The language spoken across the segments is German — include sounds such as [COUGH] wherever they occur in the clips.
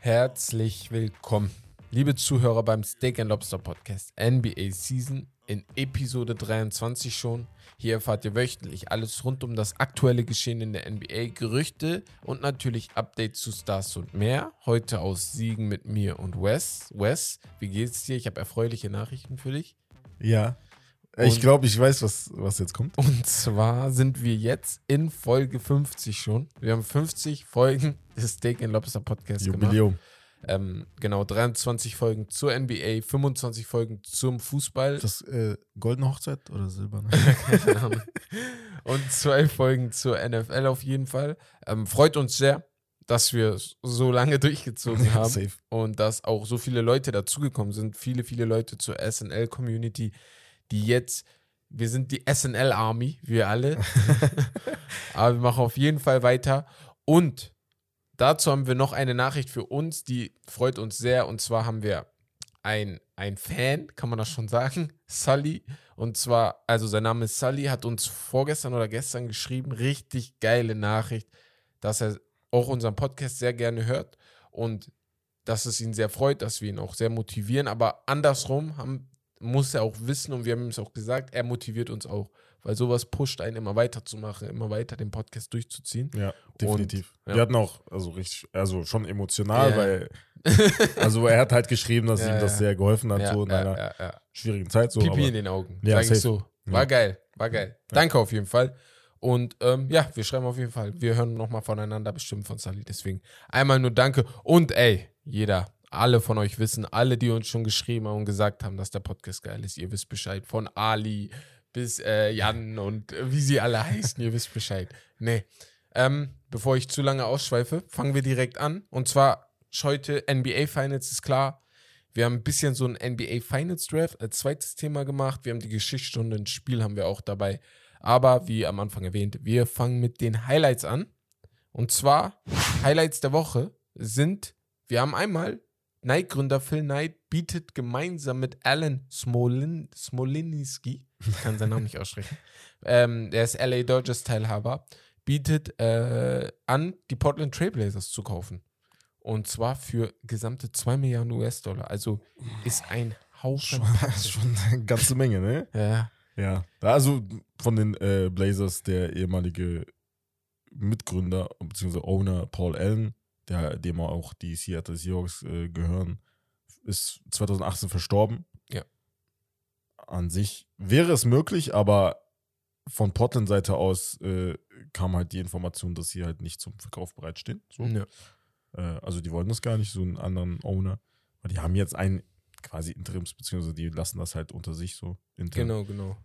Herzlich willkommen, liebe Zuhörer beim Steak and Lobster Podcast NBA Season in Episode 23 schon. Hier erfahrt ihr wöchentlich alles rund um das aktuelle Geschehen in der NBA, Gerüchte und natürlich Updates zu Stars und mehr. Heute aus Siegen mit mir und Wes. Wes, wie geht's dir? Ich habe erfreuliche Nachrichten für dich. Ja. Ich glaube, ich weiß, was, was jetzt kommt. Und zwar sind wir jetzt in Folge 50 schon. Wir haben 50 Folgen des Steak and Lobster Podcasts gemacht. Jubiläum. Ähm, genau, 23 Folgen zur NBA, 25 Folgen zum Fußball Das äh, goldene Hochzeit oder silberne? [LAUGHS] Keine Ahnung. und zwei Folgen zur NFL auf jeden Fall. Ähm, freut uns sehr, dass wir so lange durchgezogen [LAUGHS] haben Safe. und dass auch so viele Leute dazugekommen sind. Viele, viele Leute zur SNL-Community, die jetzt, wir sind die SNL-Army, wir alle. [LAUGHS] Aber wir machen auf jeden Fall weiter. Und dazu haben wir noch eine Nachricht für uns, die freut uns sehr. Und zwar haben wir ein, ein Fan, kann man das schon sagen, [LAUGHS] Sully. Und zwar, also sein Name ist Sully, hat uns vorgestern oder gestern geschrieben, richtig geile Nachricht, dass er auch unseren Podcast sehr gerne hört und dass es ihn sehr freut, dass wir ihn auch sehr motivieren. Aber andersrum haben, muss er auch wissen und wir haben ihm es auch gesagt, er motiviert uns auch, weil sowas pusht einen immer weiterzumachen, immer weiter den Podcast durchzuziehen. Ja, definitiv. ja. Wir hatten auch, also richtig, also schon emotional, Ja. weil, also er hat halt geschrieben, dass [LAUGHS] Ja, ihm das sehr geholfen hat, so in einer schwierigen Zeit. So, Pipi aber, in den Augen, Ja, sag ich so. War geil, war geil. Danke auf jeden Fall. Und ähm, ja, wir schreiben auf jeden Fall. Wir hören nochmal voneinander bestimmt von Sally. Deswegen einmal nur Danke. Und ey, jeder, alle von euch wissen, alle, die uns schon geschrieben haben und gesagt haben, dass der Podcast geil ist, ihr wisst Bescheid. Von Ali bis äh, Jan [LAUGHS] und äh, wie sie alle heißen, ihr wisst Bescheid. Nee. Ähm, bevor ich zu lange ausschweife, fangen wir direkt an. Und zwar heute NBA Finals ist klar. Wir haben ein bisschen so ein NBA Finals Draft als zweites Thema gemacht. Wir haben die Geschichtsstunde, ein Spiel haben wir auch dabei. Aber wie am Anfang erwähnt, wir fangen mit den Highlights an. Und zwar, Highlights der Woche sind, wir haben einmal, Nike-Gründer Phil Knight bietet gemeinsam mit Alan Smolin, Smolinski, ich kann seinen Namen nicht aussprechen, [LAUGHS] ähm, der ist LA Dodgers Teilhaber, bietet äh, an, die Portland Trailblazers zu kaufen. Und zwar für gesamte 2 Milliarden US-Dollar. Also ist ein Haufen. schon, [LAUGHS] schon eine ganze Menge, ne? Ja, Ja. Also von den äh, Blazers der ehemalige Mitgründer bzw. Owner Paul Allen, der, dem auch die Seattle Seahawks äh, gehören, ist 2018 verstorben. Ja. An sich wäre es möglich, aber von Portland-Seite aus äh, kam halt die Information, dass sie halt nicht zum Verkauf bereitstehen. So. ja. Äh, also die wollen das gar nicht, so einen anderen Owner. Aber die haben jetzt einen quasi Interims, beziehungsweise die lassen das halt unter sich so. intern. Genau, genau.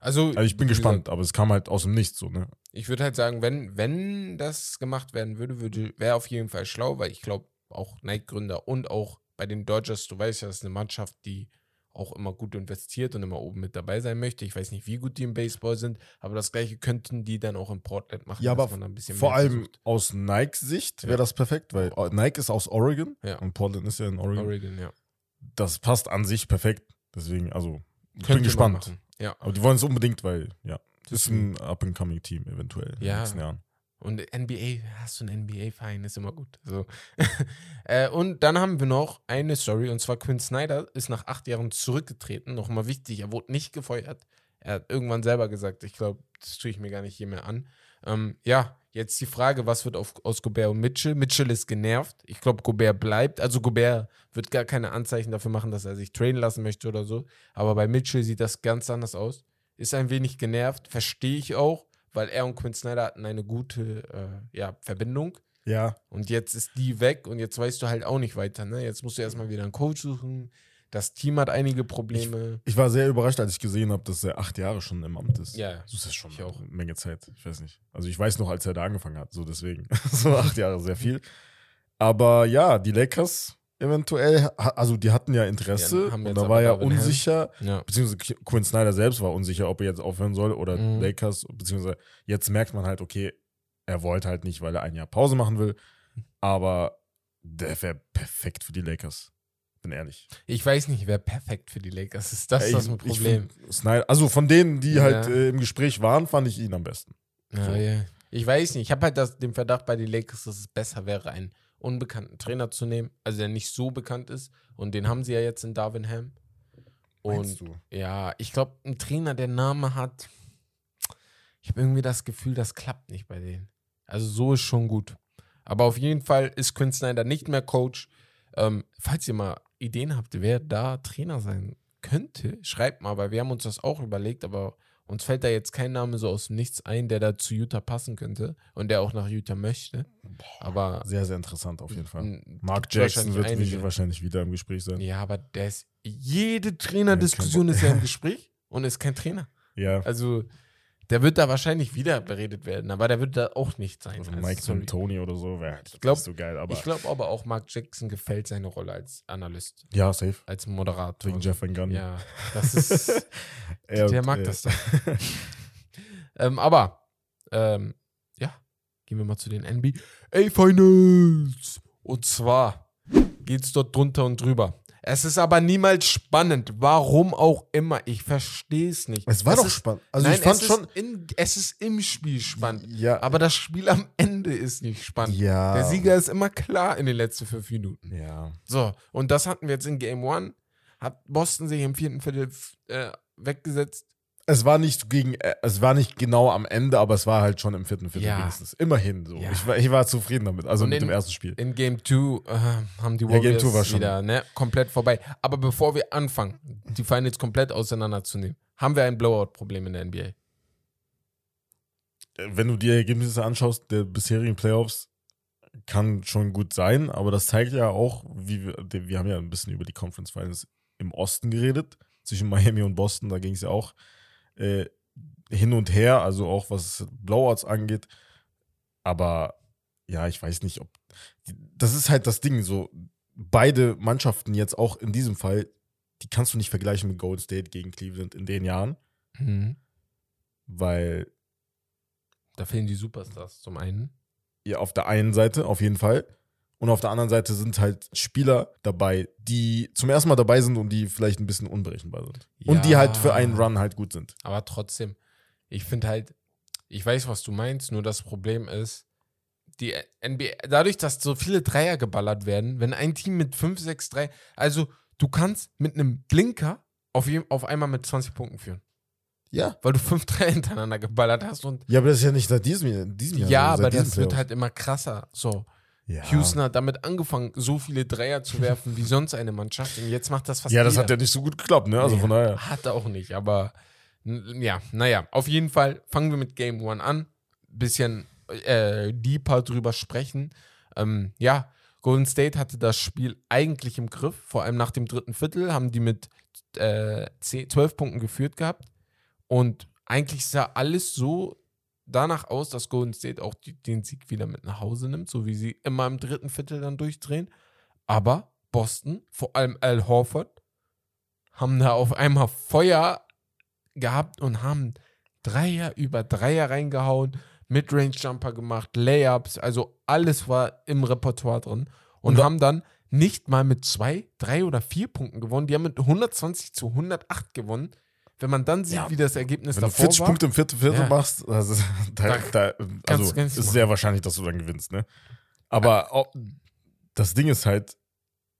Also, Also ich bin gespannt, gesagt, aber es kam halt aus dem Nichts so, ne? ich würde halt sagen, wenn, wenn das gemacht werden würde, würde wäre auf jeden Fall schlau, weil ich glaube, auch Nike-Gründer und auch bei den Dodgers, du weißt ja, das ist eine Mannschaft, die auch immer gut investiert und immer oben mit dabei sein möchte. Ich weiß nicht, wie gut die im Baseball sind, aber das gleiche könnten die dann auch in Portland machen. Ja, aber Vor allem versucht. aus Nikes Sicht wäre Ja. das perfekt, weil äh, Nike ist aus Oregon Ja. und Portland ist ja in Oregon. Oregon, ja. Das passt an sich perfekt. Deswegen, also, ich bin gespannt. Ja. Aber die wollen es unbedingt, weil, ja, das ist ein Up-and-Coming-Team eventuell in den Ja. nächsten Jahren. Und NBA, hast du einen NBA-Verein, ist immer gut. So. [LAUGHS] äh, und dann haben wir noch eine Story, und zwar Quinn Snyder ist nach acht Jahren zurückgetreten. Nochmal wichtig, er wurde nicht gefeuert. Er hat irgendwann selber gesagt, ich glaube, das tue ich mir gar nicht hier mehr an. Ähm, ja, jetzt die Frage, was wird auf, aus Gobert und Mitchell? Mitchell ist genervt. Ich glaube, Gobert bleibt. Also Gobert wird gar keine Anzeichen dafür machen, dass er sich trainen lassen möchte oder so. Aber bei Mitchell sieht das ganz anders aus. Ist ein wenig genervt, verstehe ich auch, weil er und Quinn Snyder hatten eine gute äh, ja, Verbindung. Ja, Und jetzt ist die weg und jetzt weißt du halt auch nicht weiter. Ne? Jetzt musst du erstmal wieder einen Coach suchen. Das Team hat einige Probleme. ich war sehr überrascht, als ich gesehen habe, dass er acht Jahre schon im Amt ist. Ja, Das ist schon ich eine Menge Zeit. Ich weiß nicht. Also ich weiß noch, als er da angefangen hat, so deswegen. [LAUGHS] so acht Jahre, sehr viel. Aber ja, die Lakers eventuell, also die hatten ja Interesse Ja, haben und da war ja unsicher, ja. beziehungsweise Qu- Quinn Snyder selbst war unsicher, ob er jetzt aufhören soll oder Mhm. Lakers, beziehungsweise jetzt merkt man halt, okay, er wollte halt nicht, weil er ein Jahr Pause machen will, aber der wäre perfekt für die Lakers. Bin ehrlich. Ich weiß nicht, wer perfekt für die Lakers ist. Das ist Ey, das ich- Problem. Find Snyder, also von denen, die Ja. halt äh, im Gespräch waren, fand ich ihn am besten. ja, so. ja. Ich weiß nicht. Ich habe halt das, den Verdacht bei den Lakers, dass es besser wäre, einen unbekannten Trainer zu nehmen, also der nicht so bekannt ist. Und den haben sie ja jetzt in Darwin Ham. Meinst Und du? ja, ich glaube, ein Trainer, der Name hat, ich habe irgendwie das Gefühl, das klappt nicht bei denen. Also so ist schon gut. Aber auf jeden Fall ist Quinn Snyder nicht mehr Coach. Ähm, falls ihr mal Ideen habt, wer da Trainer sein könnte, schreibt mal, weil wir haben uns das auch überlegt, aber uns fällt da jetzt kein Name so aus dem Nichts ein, der da zu Utah passen könnte und der auch nach Utah möchte. Aber Sehr, sehr interessant auf jeden Fall. Mark Jackson wird einige. wahrscheinlich wieder im Gespräch sein. Ja, aber der ist, jede Trainerdiskussion ist ja im [LAUGHS] Gespräch und ist kein Trainer. Ja. Also, der wird da wahrscheinlich wieder beredet werden, aber der wird da auch nicht sein. Also Also, Mike sorry. Tony oder so wäre halt so geil. Aber ich glaube aber auch, Mark Jackson gefällt seine Rolle als Analyst, ja, safe. als Moderator. Wegen Jeff Van Gundy. Ja, das ist, Er [LAUGHS] der mag das dann. ähm, aber, ähm, ja, gehen wir mal zu den NBA Finals. Und zwar geht's dort drunter und drüber. Es ist aber niemals spannend. Warum auch immer. Ich verstehe es nicht. Es war es doch ist, spannend. Also nein, ich fand es schon. Ist in, es ist im Spiel spannend. Ja. Aber das Spiel am Ende ist nicht spannend. ja. Der Sieger ist immer klar in den letzten fünf Minuten. Ja. So, und das hatten wir jetzt in Game One. Hat Boston sich im vierten Viertel äh, weggesetzt. Es war nicht gegen, äh, es war nicht genau am Ende, aber es war halt schon im vierten Viertel Ja. wenigstens. Immerhin so. Ja. Ich, war, ich war zufrieden damit, also Und mit in- dem ersten Spiel. In Game 2 äh, haben die Ja, Warriors Two war wieder ne, komplett vorbei. Aber bevor wir anfangen, die Finals komplett auseinanderzunehmen, haben wir ein Blowout-Problem in der NBA. Äh, Wenn du die Ergebnisse anschaust der bisherigen Playoffs, kann schon gut sein, aber das zeigt ja auch, wie wir, wir haben ja ein bisschen über die Conference Finals im Osten geredet, zwischen Miami und Boston, da ging es ja auch äh, hin und her, also auch was Blowouts angeht. Aber ja, ich weiß nicht, ob. Das ist halt das Ding, so beide Mannschaften jetzt auch in diesem Fall, die kannst du nicht vergleichen mit Golden State gegen Cleveland in den Jahren, weil Da fehlen die Superstars zum einen. ja, auf der einen Seite auf jeden Fall. Und auf der anderen Seite sind halt Spieler dabei, die zum ersten Mal dabei sind und die vielleicht ein bisschen unberechenbar sind. Und die Ja. halt für einen Run halt gut sind. Aber trotzdem, ich finde halt, ich weiß, was du meinst, nur das Problem ist, die NBA, dadurch, dass so viele Dreier geballert werden, wenn ein Team mit 5, 6, 3, also du kannst mit einem Blinker auf, auf einmal mit 20 Punkten führen. Ja. Weil du 5 [LAUGHS] Dreier hintereinander geballert hast und Ja, aber das ist ja nicht seit diesem, diesem Jahr. ja, aber das wird halt immer krasser. So, Ja. Houston hat damit angefangen, so viele Dreier zu werfen wie sonst eine Mannschaft und jetzt macht das fast Ja, das jeder. hat ja nicht so gut geklappt, ne? Also Nee, von daher. Hat er auch nicht, aber ja, naja, auf jeden Fall fangen wir mit Game One an. Bisschen äh, deeper drüber sprechen. Ähm, ja, Golden State hatte das Spiel eigentlich im Griff, vor allem nach dem dritten Viertel haben die mit äh, 10, 12 Punkten geführt gehabt und eigentlich sah alles so danach aus, dass Golden State auch die, den Sieg wieder mit nach Hause nimmt, so wie sie immer im dritten Viertel dann durchdrehen. Aber Boston, vor allem Al Horford, haben da auf einmal Feuer gehabt und haben Dreier über Dreier reingehauen, Midrange-Jumper gemacht, Layups, also alles war im Repertoire drin und, Und haben dann nicht mal mit zwei, drei oder vier Punkten gewonnen. Die haben mit 120 zu 108 gewonnen. Wenn man dann sieht, Ja, wie das Ergebnis Wenn du davor 40 war, Punkte im vierten Viertel Ja. machst, das ist, [LAUGHS] da, Da da, also ist machen. sehr wahrscheinlich, dass du dann gewinnst, ne? Aber auch, das Ding ist halt,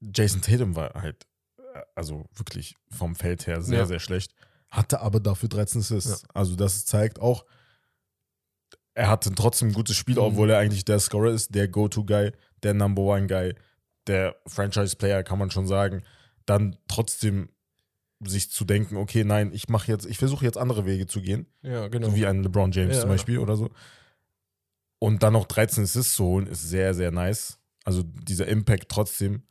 Jason Tatum war halt, äh, also wirklich vom Feld her sehr, Ja. sehr schlecht. Hatte aber dafür 13 Assists. Also das zeigt auch, er hatte trotzdem ein gutes Spiel, Mhm. obwohl er eigentlich der Scorer ist, der Go-To-Guy, der Number One-Guy, der Franchise-Player, kann man schon sagen. Dann trotzdem sich zu denken, okay, nein, ich mache jetzt, ich versuche jetzt andere Wege zu gehen, ja, genau. so wie ein LeBron James Ja. zum Beispiel oder so. Und dann noch 13 Assists zu holen, ist sehr, sehr nice. Also dieser Impact trotzdem.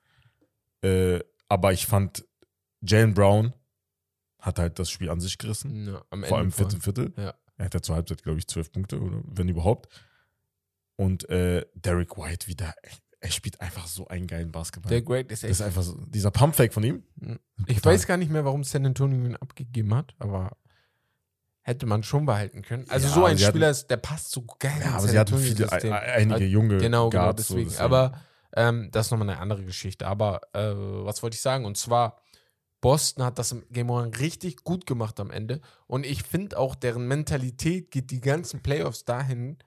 Äh, aber ich fand, Jalen Brown hat halt das Spiel an sich gerissen. ja, am vor allem im vierten Viertel. Ja. Er hat ja zur Halbzeit, glaube ich, zwölf Punkte, oder wenn überhaupt. Und äh, Derek White wieder, er spielt einfach so einen geilen Basketball. Der Great ist das ist echt. einfach so, dieser Pumpfake von ihm. Ich Total. weiß gar nicht mehr, warum San Antonio ihn abgegeben hat, aber hätte man schon behalten können. Also Ja, so ein Spieler, ist, der passt so geil Ja, aber sie hatten viele, ein- einige junge Genau, genau, Guards, so, deswegen. Aber ähm, das ist nochmal eine andere Geschichte. Aber äh, was wollte ich sagen? Und zwar, Boston hat das im Game One richtig gut gemacht am Ende. Und ich finde auch, deren Mentalität geht die ganzen Playoffs dahin,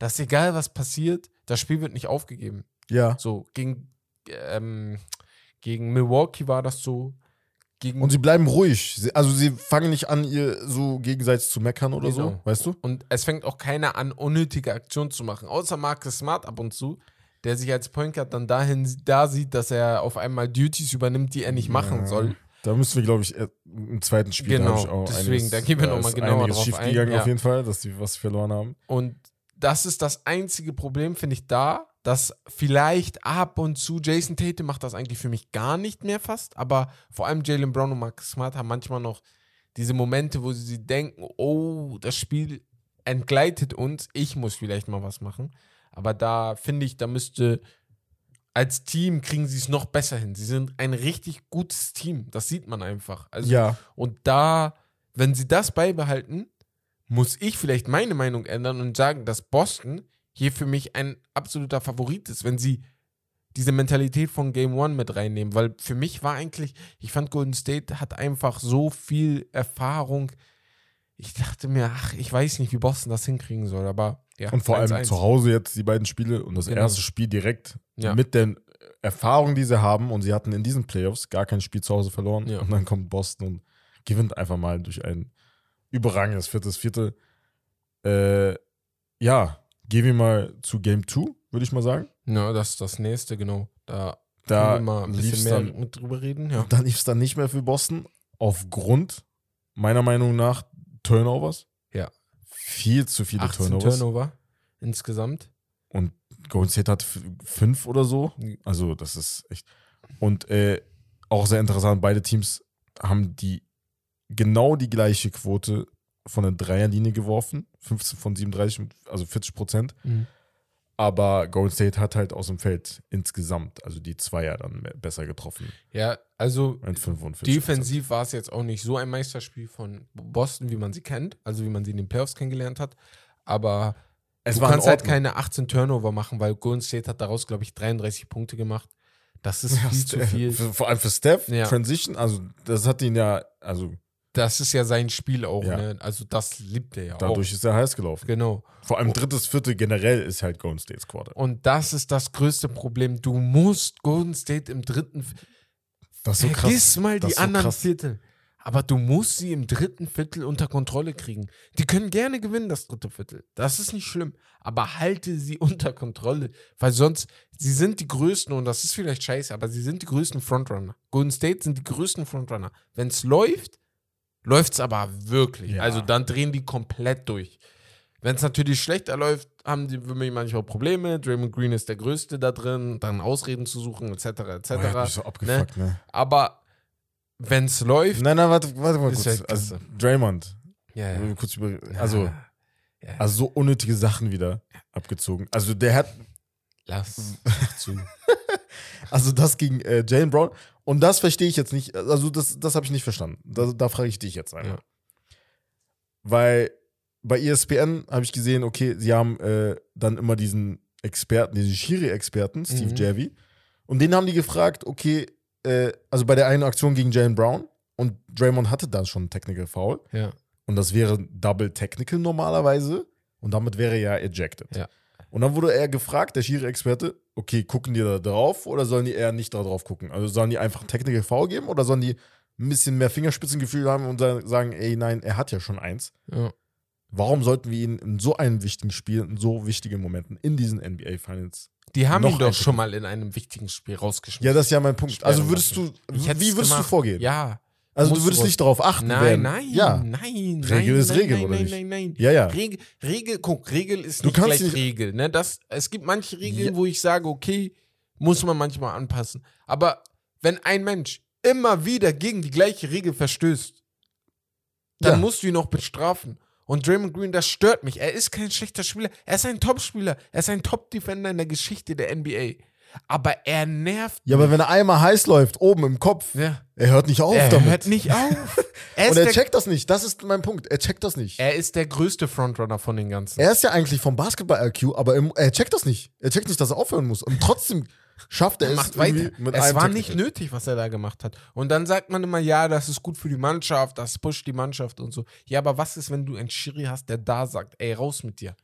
dass egal was passiert, das Spiel wird nicht aufgegeben. Ja. So, gegen, ähm, gegen Milwaukee war das so. Gegen Und sie bleiben ruhig. Sie, also sie fangen nicht an, ihr so gegenseitig zu meckern oder so, Genau. weißt du? Und es fängt auch keiner an, unnötige Aktionen zu machen. Außer Marcus Smart ab und zu, der sich als Point Guard dann dahin da sieht, dass er auf einmal Duties übernimmt, die er nicht machen Ja. soll. Da müssen wir, glaube ich, äh, im zweiten Spiel Genau, ich auch deswegen, einiges, da gehen wir da noch mal ist genauer drauf schiefgegangen ein, ja. auf jeden Fall, dass die was verloren haben. Und das ist das einzige Problem, finde ich, da, dass vielleicht ab und zu Jason Tate macht das eigentlich für mich gar nicht mehr fast, aber vor allem Jalen Brown und Marcus Smart haben manchmal noch diese Momente, wo sie denken, oh, das Spiel entgleitet uns, ich muss vielleicht mal was machen. Aber da finde ich, da müsste als Team kriegen sie es noch besser hin. Sie sind ein richtig gutes Team. Das sieht man einfach. Also Ja, und da, wenn sie das beibehalten, muss ich vielleicht meine Meinung ändern und sagen, dass Boston hier für mich ein absoluter Favorit ist, wenn sie diese Mentalität von Game One mit reinnehmen. Weil für mich war eigentlich, ich fand Golden State hat einfach so viel Erfahrung. Ich dachte mir, ach, ich weiß nicht, wie Boston das hinkriegen soll, aber ja. und vor allem 1-1. zu Hause jetzt die beiden Spiele und das Genau. erste Spiel direkt Ja. mit den Erfahrungen, die sie haben und sie hatten in diesen Playoffs gar kein Spiel zu Hause verloren Ja. und dann kommt Boston und gewinnt einfach mal durch ein überragendes viertes Viertel. Äh, ja, gehen wir mal zu Game 2, würde ich mal sagen. Ja, das ist das nächste, genau. Da, Da können wir mal ein bisschen mehr dann- mit drüber reden. Ja. [LAUGHS] Da lief es dann nicht mehr für Boston aufgrund, meiner Meinung nach, Turnovers. Ja. Viel zu viele 18 Turnovers. Turnover insgesamt. Und Golden State hat fünf oder so. Also, das ist echt. Und äh, auch sehr interessant, beide Teams haben die genau die gleiche Quote von der Dreierlinie geworfen. 15 von 37, mit- also 40 Prozent. Mhm. Aber Golden State hat halt aus dem Feld insgesamt, also die Zweier dann besser getroffen. Ja, also Mit 45 defensiv war es jetzt auch nicht so ein Meisterspiel von Boston, wie man sie kennt, also wie man sie in den Playoffs kennengelernt hat. Aber Es du kannst halt keine 18 Turnover machen, weil Golden State hat daraus, glaube ich, 33 Punkte gemacht. Das ist Ja, viel zu viel. [LAUGHS] Vor allem für Steph, Ja. Transition, also das hat ihn ja, also Das ist ja sein Spiel auch, Ja. ne? Also das liebt er ja dadurch ist er heiß gelaufen. auch. Genau. Vor allem drittes Viertel generell ist halt Golden State's Quarter. Und das ist das größte Problem. Du musst Golden State im dritten Das ist so krass. Vergiss mal Das die so anderen krass. Viertel. Aber du musst sie im dritten Viertel unter Kontrolle kriegen. Die können gerne gewinnen, das dritte Viertel. Das ist nicht schlimm. Aber halte sie [LAUGHS] unter Kontrolle. Weil sonst, sie sind die größten, und das ist vielleicht scheiße, aber sie sind die größten Frontrunner. Golden State sind die größten Frontrunner. Wenn es läuft, läuft es aber wirklich. Ja. Also dann drehen die komplett durch. Wenn es natürlich schlechter läuft, haben die für mich manchmal Probleme. Draymond Green ist der Größte da drin, dann Ausreden zu suchen, etc. etc. Oh, mich so abgefuckt, ne? Aber wenn es läuft. Nein, nein, warte, warte mal kurz. Weltklasse. Also, Draymond. Ja, wir kurz über, also, Ja. also so unnötige Sachen wieder abgezogen. Also der hat, lass [LAUGHS] zu. Also das gegen äh, Jalen Brown. Und das verstehe ich jetzt nicht. Also das, das habe ich nicht verstanden. Da, da frage ich dich jetzt einmal. Ja. Weil bei ESPN habe ich gesehen, okay, sie haben äh, dann immer diesen Experten, diesen Schiri-Experten, Steve Mhm. Javy. Und den haben die gefragt, okay, äh, also bei der einen Aktion gegen Jalen Brown und Draymond hatte da schon einen Technical Foul. Ja. Und das wäre Double Technical normalerweise. Und damit wäre er ja ejected. Ja. Und dann wurde er gefragt, der Schiri-Experte, okay, gucken die da drauf oder sollen die eher nicht da drauf gucken? Also sollen die einfach Technical Foul geben oder sollen die ein bisschen mehr Fingerspitzengefühl haben und sagen, ey, nein, er hat ja schon eins. Ja. Warum sollten wir ihn in so einem wichtigen Spiel, in so wichtigen Momenten in diesen NBA Finals? Die haben Noch ihn doch schon mal in einem wichtigen Spiel rausgeschmissen. Ja, das ist ja mein Punkt. Also würdest du, wie würdest du gemacht. vorgehen? Ja. Also du würdest nicht darauf achten Nein, werden. nein, Ja. nein, Regel nein, ist nein, Regel, nein, oder nein, nicht? nein, nein. Ja, ja. Regel, Regel, guck, Regel ist Du nicht gleich nicht- Regel. Ne? Das, es gibt manche Regeln, Ja. wo ich sage, okay, muss man manchmal anpassen. Aber wenn ein Mensch immer wieder gegen die gleiche Regel verstößt, dann Ja. musst du ihn auch bestrafen. Und Draymond Green, das stört mich. Er ist kein schlechter Spieler. Er ist ein Top-Spieler. Er ist ein Top-Defender in der Geschichte der NBA. Aber er nervt. Ja, aber wenn er einmal heiß läuft, oben im Kopf, Ja. er hört nicht auf Er damit. hört nicht auf. Er [LAUGHS] Und er checkt das nicht. Das ist mein Punkt. Er checkt das nicht. er ist der größte Frontrunner von den ganzen. Er ist ja eigentlich vom Basketball-IQ, aber im, er checkt das nicht. Er checkt nicht, dass er aufhören muss. Und trotzdem schafft er Er es macht weiter. Es war Technical. nicht nötig, was er da gemacht hat. Und dann sagt man immer, ja, das ist gut für die Mannschaft, das pusht die Mannschaft und so. Ja, aber was ist, wenn du einen Schiri hast, der da sagt, ey, raus mit dir?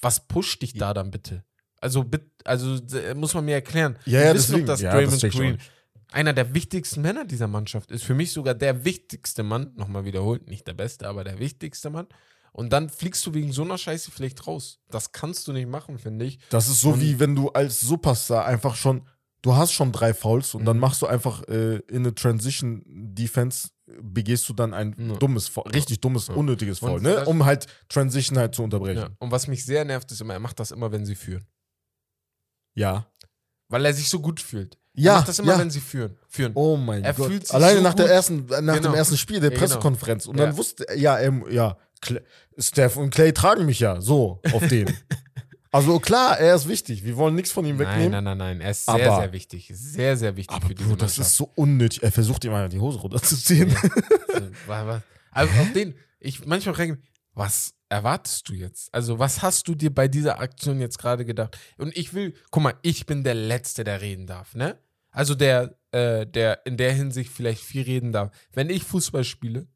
Was pusht dich da dann bitte? Also, also äh, muss man mir erklären. Ja, ja, wissen deswegen. dass ja, Draymond das Green einer der wichtigsten Männer dieser Mannschaft ist. Für mich sogar der wichtigste Mann. Nochmal wiederholt, nicht der beste, aber der wichtigste Mann. Und dann fliegst du wegen so einer Scheiße vielleicht raus. Das kannst du nicht machen, finde ich. Das ist so Und- wie wenn du als Superstar einfach schon, du hast schon drei Fouls und dann Mhm. machst du einfach äh, in eine Transition Defense begehst du dann ein Ja. dummes, richtig dummes, Ja. unnötiges Foul, ne? um halt Transition halt zu unterbrechen. Ja. Und was mich sehr nervt, ist immer, er macht das immer, wenn sie führen. Ja. Weil er sich so gut fühlt. Er Ja, macht das immer, ja. wenn sie führen. führen. Oh mein Er Gott. fühlt sich Alleine so nach, der gut. ersten, nach Genau. dem ersten Spiel der Ja, genau. Pressekonferenz. Und Ja. dann wusste er, ja, ähm, ja, Cl- Steph und Clay tragen mich ja so auf den. [LAUGHS] also klar, er ist wichtig. Wir wollen nichts von ihm Nein, wegnehmen. nein, nein, nein. Er ist sehr, Aber- sehr wichtig. Sehr, sehr wichtig Aber für diese Bro, das Mannschaft. ist so unnötig. Er versucht immer die Hose runterzuziehen. [LAUGHS] Wa- Also auf den, ich manchmal frage ich mich, was erwartest du jetzt? Also, was hast du dir bei dieser Aktion jetzt gerade gedacht? Und ich will, guck mal, ich bin der Letzte, der reden darf, ne? Also der, äh, der in der Hinsicht vielleicht viel reden darf. Wenn ich Fußball spiele,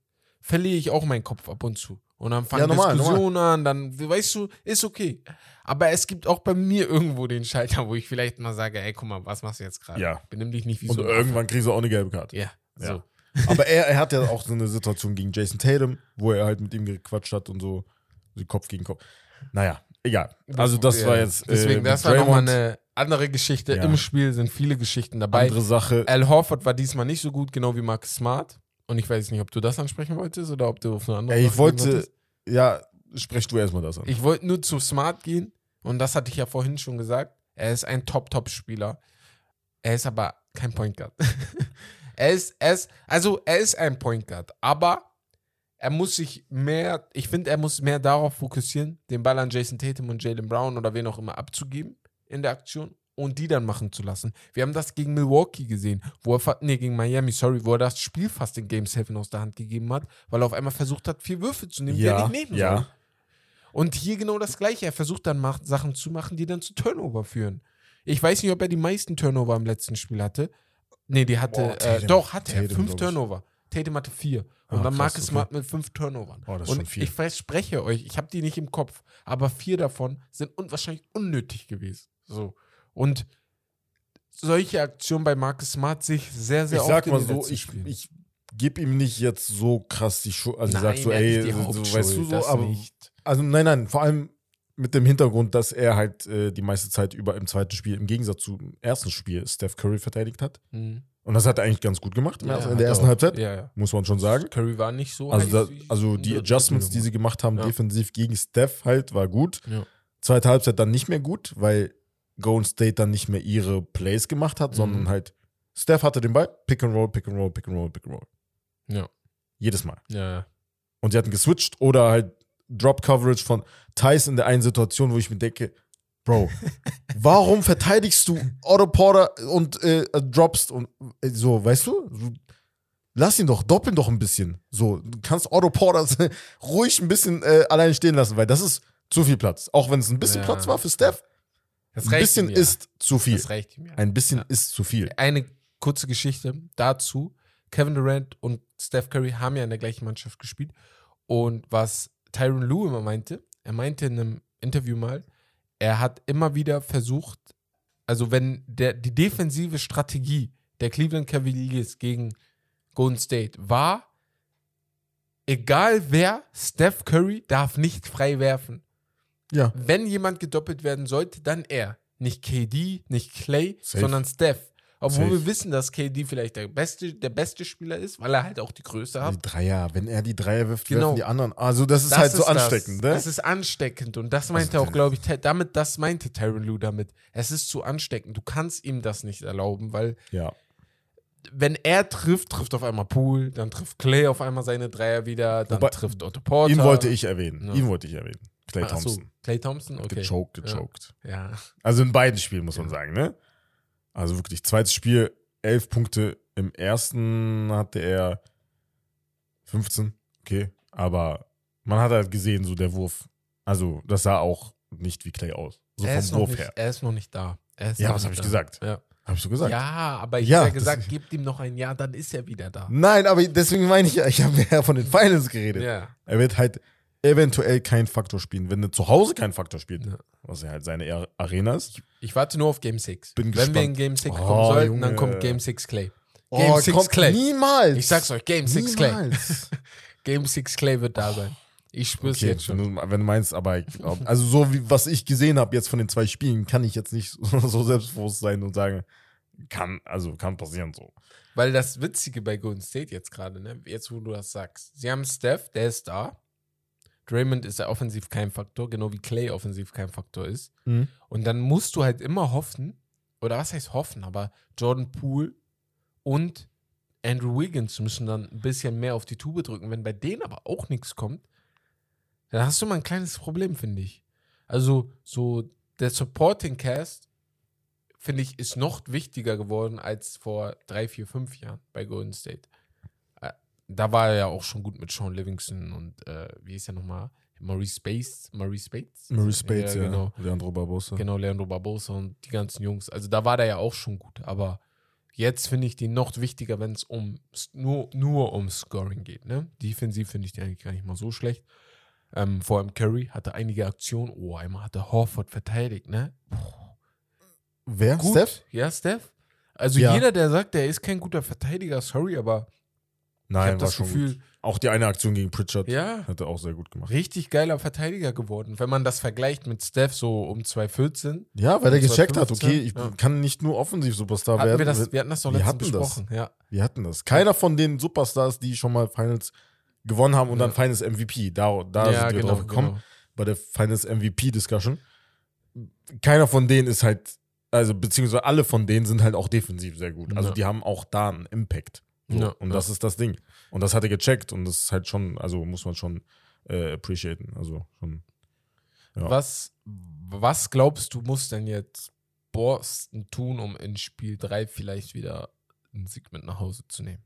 verliere ich auch meinen Kopf ab und zu. Und dann fangen Ja, normal, Diskussionen an, dann, weißt du, ist okay. Aber es gibt auch bei mir irgendwo den Schalter, wo ich vielleicht mal sage, ey, guck mal, was machst du jetzt gerade? Ja. Benimm dich nicht wie Und so ein irgendwann kriegst du auch eine gelbe Karte. Ja, so. Ja. Aber er, er hat ja auch so eine Situation gegen Jason Tatum, wo er halt mit ihm gequatscht hat und so, so Kopf gegen Kopf. Naja, egal. Also das Ja, war jetzt. äh, Deswegen, das war nochmal eine andere Geschichte. Ja. Im Spiel sind viele Geschichten dabei. andere Sache. Al Horford war diesmal nicht so gut, genau wie Marcus Smart. Und ich weiß nicht, ob du das ansprechen wolltest oder ob du auf eine andere Ey, ich wollte. Ja, sprech du erstmal das an. Ich wollte nur zu Smart gehen. Und das hatte ich ja vorhin schon gesagt. Er ist ein Top-Top-Spieler. Er ist aber kein Point Guard. [LAUGHS] er ist, er ist, also er ist ein Point Guard, aber er muss sich mehr, ich finde, er muss mehr darauf fokussieren, den Ball an Jason Tatum und Jalen Brown oder wen auch immer abzugeben in der Aktion und die dann machen zu lassen. Wir haben das gegen Milwaukee gesehen, wo er, nee, gegen Miami, sorry, wo er das Spiel fast in Game 7 aus der Hand gegeben hat, weil er auf einmal versucht hat, vier Würfe zu nehmen, die er ja, nicht nehmen ja. soll. Und hier genau das Gleiche. Er versucht dann macht, Sachen zu machen, die dann zu Turnover führen. Ich weiß nicht, ob er die meisten Turnover im letzten Spiel hatte. Nee, die hatte, Boah, äh, Tatum. doch, hatte er. Tatum, Fünf glaub ich. Turnover. Tatum hatte vier. Und Ah, dann krass, Marcus okay. Smart mit fünf Turnovern. Oh, das ist und schon viel. ich verspreche euch, ich habe die nicht im Kopf, aber vier davon sind un wahrscheinlich unnötig gewesen. So. Und solche Aktionen bei Marcus Smart sich sehr, sehr ich oft sag mal so, ich, ich gebe ihm nicht jetzt so krass die Schuld. Also ich Nein, sag so, ey, so, weißt du so, aber. nicht. Also nein, nein, vor allem mit dem Hintergrund, dass er halt äh, die meiste Zeit über im zweiten Spiel, im Gegensatz zum ersten Spiel, Steph Curry verteidigt hat. Mhm. Und das hat er eigentlich ganz gut gemacht Ja, in der er ersten auch. Halbzeit, Ja, ja. muss man schon sagen. Curry war nicht so Also, da, also die Adjustments, die sie gemacht haben, defensiv gegen Steph halt, war gut. Zweite Halbzeit dann nicht mehr gut, weil Golden State dann nicht mehr ihre Plays gemacht hat, Mhm. sondern halt Steph hatte den Ball, Pick and Roll, Pick and Roll, Pick and Roll, Pick and Roll. Ja. Jedes Mal. Ja. Und sie hatten geswitcht oder halt Drop Coverage von Thais in der einen Situation, wo ich mir denke, Bro, warum verteidigst du Otto Porter und äh, droppst und äh, so, weißt du? Lass ihn doch, doppeln doch ein bisschen. So, du kannst Otto Porter [LAUGHS] ruhig ein bisschen äh, allein stehen lassen, weil das ist zu viel Platz. Auch wenn es ein bisschen Ja. Platz war für Steph, Das ein bisschen ja. ist zu viel. Das reicht ja. Ein bisschen Ja. ist zu viel. Eine kurze Geschichte dazu. Kevin Durant und Steph Curry haben ja in der gleichen Mannschaft gespielt. Und was Tyron Lue immer meinte, er meinte in einem Interview mal, er hat immer wieder versucht, also wenn der, die defensive Strategie der Cleveland Cavaliers gegen Golden State war, egal wer, Steph Curry darf nicht frei werfen. Ja. Wenn jemand gedoppelt werden sollte, dann er. Nicht KD, nicht Clay, Safe. sondern Steph. Obwohl Safe. wir wissen, dass KD vielleicht der beste, der beste Spieler ist, weil er halt auch die Größe hat. Die Dreier, wenn er die Dreier wirft, Genau. werfen die anderen. Also das ist Das halt so das. ansteckend, ne? Das ist ansteckend und das meinte Also, auch, glaube ich, damit, das meinte Tyron Lue damit. Es ist zu ansteckend. Du kannst ihm das nicht erlauben, weil ja. wenn er trifft, trifft auf einmal Poole, dann trifft Clay auf einmal seine Dreier wieder, dann Wobei- trifft Otto Porter. Ihn wollte ich erwähnen. Ja. Ihn wollte ich erwähnen. Clay Ach so, Thompson. Clay Thompson, okay. Gechoked, gechoked. Ja. ja. Also in beiden Spielen, muss man sagen, ne? Also wirklich, zweites Spiel, elf Punkte. Im ersten hatte er 15, okay. Aber man hat halt gesehen, so der Wurf. Also, das sah auch nicht wie Clay aus. So er, vom Wurf nicht, her. er ist noch nicht da. Ja, was nicht hab ich da. gesagt? Ja. Hab ich so gesagt? ja, aber ich Ja, habe ja gesagt, gebt ihm noch ein Jahr, dann ist er wieder da. Nein, aber deswegen meine ich ja, ich habe ja von den Finals geredet. Ja. Er wird halt eventuell keinen Faktor spielen. Wenn er zu Hause keinen Faktor spielt, Ja. was ja halt seine Ar- Arena ist. Ich warte nur auf Game 6. Bin Wenn wir in gespannt. Game 6 Oh, kommen sollten, dann Junge. kommt Game 6 Clay. Oh, Game 6 kommt Clay. Niemals. Ich sag's euch, Game 6 Clay. [LAUGHS] Game 6 Clay wird da sein. Ich spür's Okay, jetzt schon. wenn du meinst, aber ich also so wie was ich gesehen habe jetzt von den zwei Spielen, kann ich jetzt nicht [LAUGHS] so, so selbstbewusst sein und sagen, kann, also kann passieren so. Weil das Witzige bei Golden State jetzt gerade, ne, jetzt wo du das sagst, sie haben Steph, der ist da. Draymond ist ja offensiv kein Faktor, genau wie Clay offensiv kein Faktor ist. Und dann musst du halt immer hoffen, oder was heißt hoffen, aber Jordan Poole und Andrew Wiggins müssen dann ein bisschen mehr auf die Tube drücken. Wenn bei denen aber auch nichts kommt, dann hast du mal ein kleines Problem, finde ich. Also, so der Supporting Cast, finde ich, ist noch wichtiger geworden als vor drei, vier, fünf Jahren bei Golden State. Da war er ja auch schon gut mit Sean Livingston und äh, wie ist er nochmal? Maurice Space, Maurice Spates? Maurice Spates, ja, genau. Leandro Barbosa. Genau, Leandro Barbosa und die ganzen Jungs. Also da war der ja auch schon gut. Aber jetzt finde ich die noch wichtiger, wenn es um nur, nur um Scoring geht. Ne? Defensiv finde ich die eigentlich gar nicht mal so schlecht. Ähm, vor allem Curry hatte einige Aktionen. Oh, einmal hatte Horford verteidigt, ne? Wer? Gut. Steph? Ja, Steph. Also Ja. jeder, der sagt, der ist kein guter Verteidiger, sorry, aber ich Nein, habe war das schon Gefühl, gut. Auch die eine Aktion gegen Pritchard ja, hat er auch sehr gut gemacht. richtig geiler Verteidiger geworden. Wenn man das vergleicht mit Steph so um 2014, Ja, weil er Und gecheckt hat, 2015, okay, ich ja. kann nicht nur Offensiv-Superstar hatten werden. wir, das, wir hatten das doch wir letztens hatten das. besprochen. Ja. Wir hatten das. Keiner von den Superstars, die schon mal Finals gewonnen haben und Ja. dann Finals MVP, da, da ja, sind wir genau, drauf gekommen, genau. bei der Finals MVP-Discussion. Keiner von denen ist halt, also beziehungsweise alle von denen sind halt auch defensiv sehr gut. Also Ja. die haben auch da einen Impact. So. Ja, und ja. das ist das Ding. Und das hat er gecheckt und das ist halt schon, also muss man schon äh, appreciaten. Also schon. Ja. Was, was glaubst du, muss denn jetzt Boston tun, um in Spiel 3 vielleicht wieder einen Sieg mit nach Hause zu nehmen?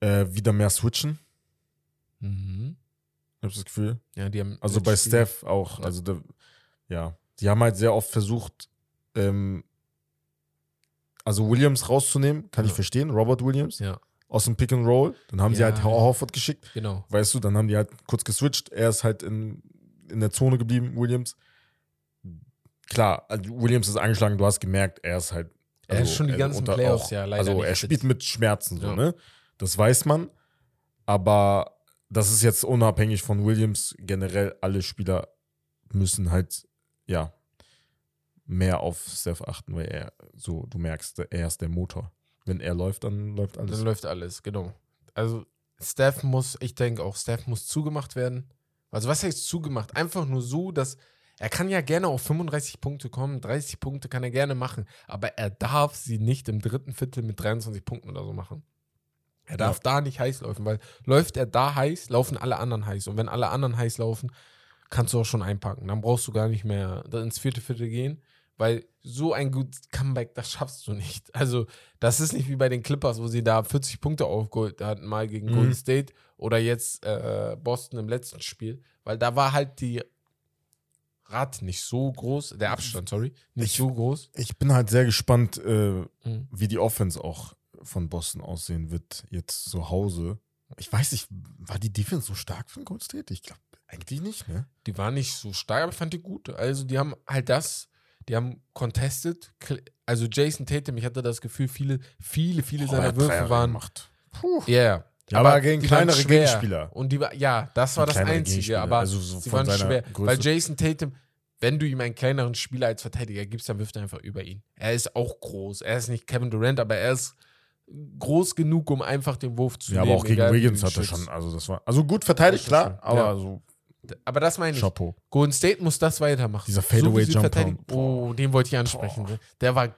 Äh, wieder mehr switchen, Mhm. habe ich das Gefühl. Ja, die haben Also bei Steph auch. Also ja, die haben halt sehr oft versucht, ähm, also Williams rauszunehmen, kann ich Ja. verstehen, Robert Williams, Ja, aus dem Pick and Roll. Dann haben sie Ja. halt Hor- Horford geschickt, genau. weißt du, dann haben die halt kurz geswitcht. Er ist halt in, in der Zone geblieben, Williams. Klar, also Williams ist angeschlagen, du hast gemerkt, er ist halt. Er ist schon die ganzen Playoffs ja leider Also er fit. spielt mit Schmerzen, so, ne? Das weiß man. Aber das ist jetzt unabhängig von Williams. Generell alle Spieler müssen halt, ja, mehr auf Steph achten, weil er, so, du merkst, er ist der Motor. Wenn er läuft, dann läuft alles. Dann läuft alles, genau. Also Steph muss, ich denke auch, Steph muss zugemacht werden. Also was heißt zugemacht? Einfach nur so, dass er kann ja gerne auf 35 Punkte kommen, 30 Punkte kann er gerne machen, aber er darf sie nicht im dritten Viertel mit 23 Punkten oder so machen. Er darf Ja. da nicht heiß laufen, weil läuft er da heiß, laufen alle anderen heiß. Und wenn alle anderen heiß laufen, kannst du auch schon einpacken. Dann brauchst du gar nicht mehr ins vierte Viertel gehen, weil so ein gutes Comeback, das schaffst du nicht. Also, das ist nicht wie bei den Clippers, wo sie da 40 Punkte aufgeholt hatten, mal gegen Mhm. Golden State oder jetzt äh, Boston im letzten Spiel, weil da war halt die Rad nicht so groß, der Abstand, sorry, nicht Ich- so groß. Ich bin halt sehr gespannt, äh, Mhm. wie die Offense auch von Boston aussehen wird, jetzt zu Hause. Ich weiß nicht, war die Defense so stark von Gold State? Ich glaube eigentlich nicht, ne? Die war nicht so stark, aber ich fand die gut. Also, die haben halt das, die haben contested. Also, Jason Tatum, ich hatte das Gefühl, viele, viele, viele Oh, er seiner Würfe waren. gemacht. Puh. Ja, yeah. Ja, aber gegen die waren kleinere. Gegenspieler. Und die war, ja, das war das Einzige, aber also so sie waren schwer. Größe. Weil Jason Tatum, wenn du ihm einen kleineren Spieler als Verteidiger gibst, dann wirft er einfach über ihn. Er ist auch groß. Er ist nicht Kevin Durant, aber er ist groß genug, um einfach den Wurf zu Ja, nehmen. aber auch gegen Wiggins hat er schon, also das war, also gut verteidigt, klar, aber ja. so Aber das meine ich. Chapeau. Golden State muss das weitermachen. Dieser So Fadeaway sie Jumper. Oh, den wollte ich ansprechen. ne? Der war,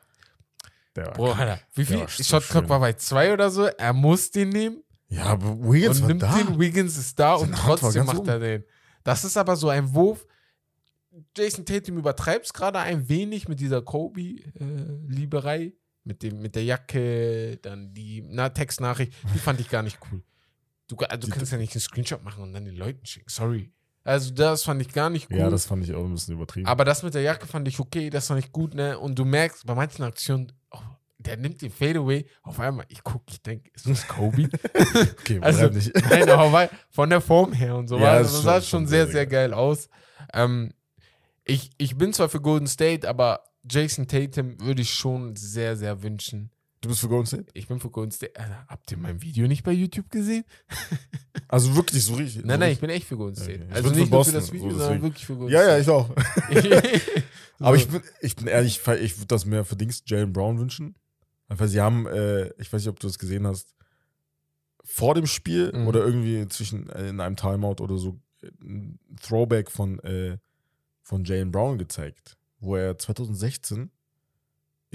Der war Boah, Alter, wie viel? war so Shot Clock war bei zwei oder so. Er muss den nehmen Ja, aber Wiggins und nimmt da. den. Wiggins ist da Seine und trotzdem macht er den. Das ist aber so ein Wurf. Jason Tatum übertreibt es gerade ein wenig mit dieser Kobe-Lieberei. mit, dem, mit der Jacke, dann die na, Textnachricht. Die fand ich gar nicht cool. Du, du kannst ja nicht einen Screenshot machen und dann den Leuten schicken. Sorry. Also, das fand ich gar nicht cool. Ja, das fand ich auch ein bisschen übertrieben. Aber das mit der Jacke fand ich okay, das fand ich gut, ne? Und du merkst bei manchen Aktionen, oh, der nimmt den Fadeaway. Auf einmal, ich gucke, ich denke, ist das Kobe? [LAUGHS] Okay, [LAUGHS] Also, nicht. Nein, aber von der Form her und so. Ja, ist das schon- sah schon schon sehr, sehr, sehr geil aus. Ähm, ich, ich bin zwar für Golden State, aber Jason Tatum würde ich schon sehr, sehr wünschen. Du bist State? Ich bin State. Alter, habt ihr mein Video nicht bei YouTube gesehen? [LAUGHS] Also wirklich so richtig. Nein, so nein, ich richtig. bin echt für State. Okay. Ich Also nicht nur für Boston, das Video, so sondern wirklich für Golden Ja, ja, ich auch. [LAUGHS] Aber ich bin, ich bin ehrlich, ich würde das mehr für Dings Jalen Brown wünschen. Einfach, sie haben, äh, ich weiß nicht, ob du das gesehen hast, vor dem Spiel Mhm. oder irgendwie zwischen äh, in einem Timeout oder so äh, ein Throwback von, äh, von Jalen Brown gezeigt, wo er 2016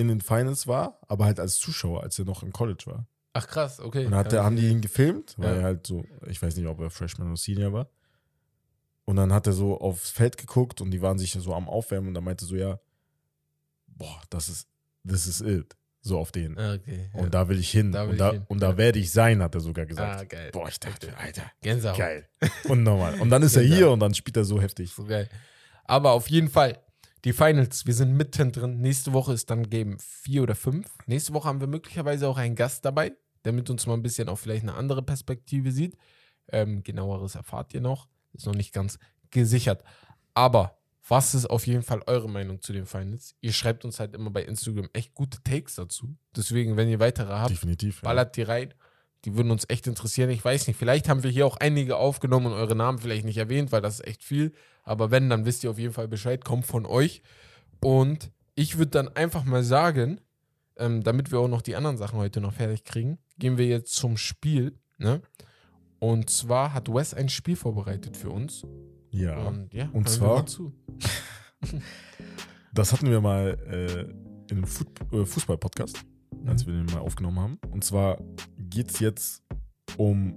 in den Finals war, aber halt als Zuschauer, als er noch im College war. Ach krass, okay. Und dann hat der, haben die ihn gefilmt, weil Ja. er halt so, ich weiß nicht, ob er Freshman oder Senior war. Und dann hat er so aufs Feld geguckt und die waren sich so am Aufwärmen und dann meinte so, ja, boah, das ist, das ist it. So auf den. Ah, Okay. Und da will ich hin. Da will und da, hin. und da Ja. werde ich sein, hat er sogar gesagt. ah, geil. Boah, ich dachte, Alter, Gänsehaut. geil. Und nochmal. Und dann ist er hier und dann spielt er so heftig. So geil. Aber auf jeden Fall, die Finals, wir sind mittendrin. Nächste Woche ist dann Game 4 oder 5. Nächste Woche haben wir möglicherweise auch einen Gast dabei, der mit uns mal ein bisschen auch vielleicht eine andere Perspektive sieht. Ähm, genaueres erfahrt ihr noch. Ist noch nicht ganz gesichert. Aber was ist auf jeden Fall eure Meinung zu den Finals? Ihr schreibt uns halt immer bei Instagram echt gute Takes dazu. Deswegen, wenn ihr weitere habt, Definitiv. Ja. ballert die rein. Die würden uns echt interessieren. Ich weiß nicht, vielleicht haben wir hier auch einige aufgenommen und eure Namen vielleicht nicht erwähnt, weil das ist echt viel. Aber wenn, dann wisst ihr auf jeden Fall Bescheid, kommt von euch. Und ich würde dann einfach mal sagen, ähm, damit wir auch noch die anderen Sachen heute noch fertig kriegen, gehen wir jetzt zum Spiel. Ne? Und zwar hat Wes ein Spiel vorbereitet für uns. Ja. Und ja, Und zwar? [LAUGHS] Das hatten wir mal äh, in einem äh, Fußball-Podcast, als wir den mal aufgenommen haben. Und zwar geht es jetzt um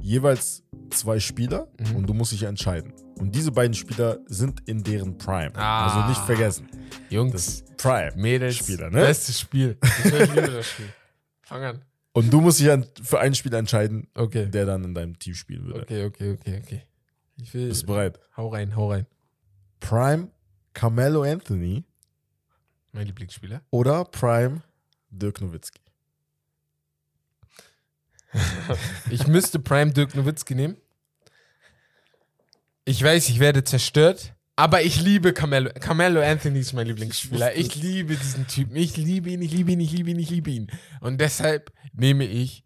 jeweils zwei Spieler Mhm. und du musst dich entscheiden. Und diese beiden Spieler sind in deren Prime. Ah. Also nicht vergessen. Jungs, Prime. Mädels, Spieler, ne? bestes Spiel. [LAUGHS] Ich liebe das Spiel. Fang an. Und du musst dich für einen Spieler entscheiden, Okay. der dann in deinem Team spielen würde. Okay, okay, okay, okay. Ich will. Bist du bereit? Hau rein, hau rein. Prime Carmelo Anthony Mein Lieblingsspieler. oder Prime Dirk Nowitzki? [LAUGHS] Ich müsste Prime Dirk Nowitzki nehmen. Ich weiß, ich werde zerstört, aber ich liebe Carmelo. Carmelo Anthony ist mein Lieblingsspieler. Ich liebe diesen Typen. Ich liebe ihn, ich liebe ihn, ich liebe ihn, ich liebe ihn. Und deshalb nehme ich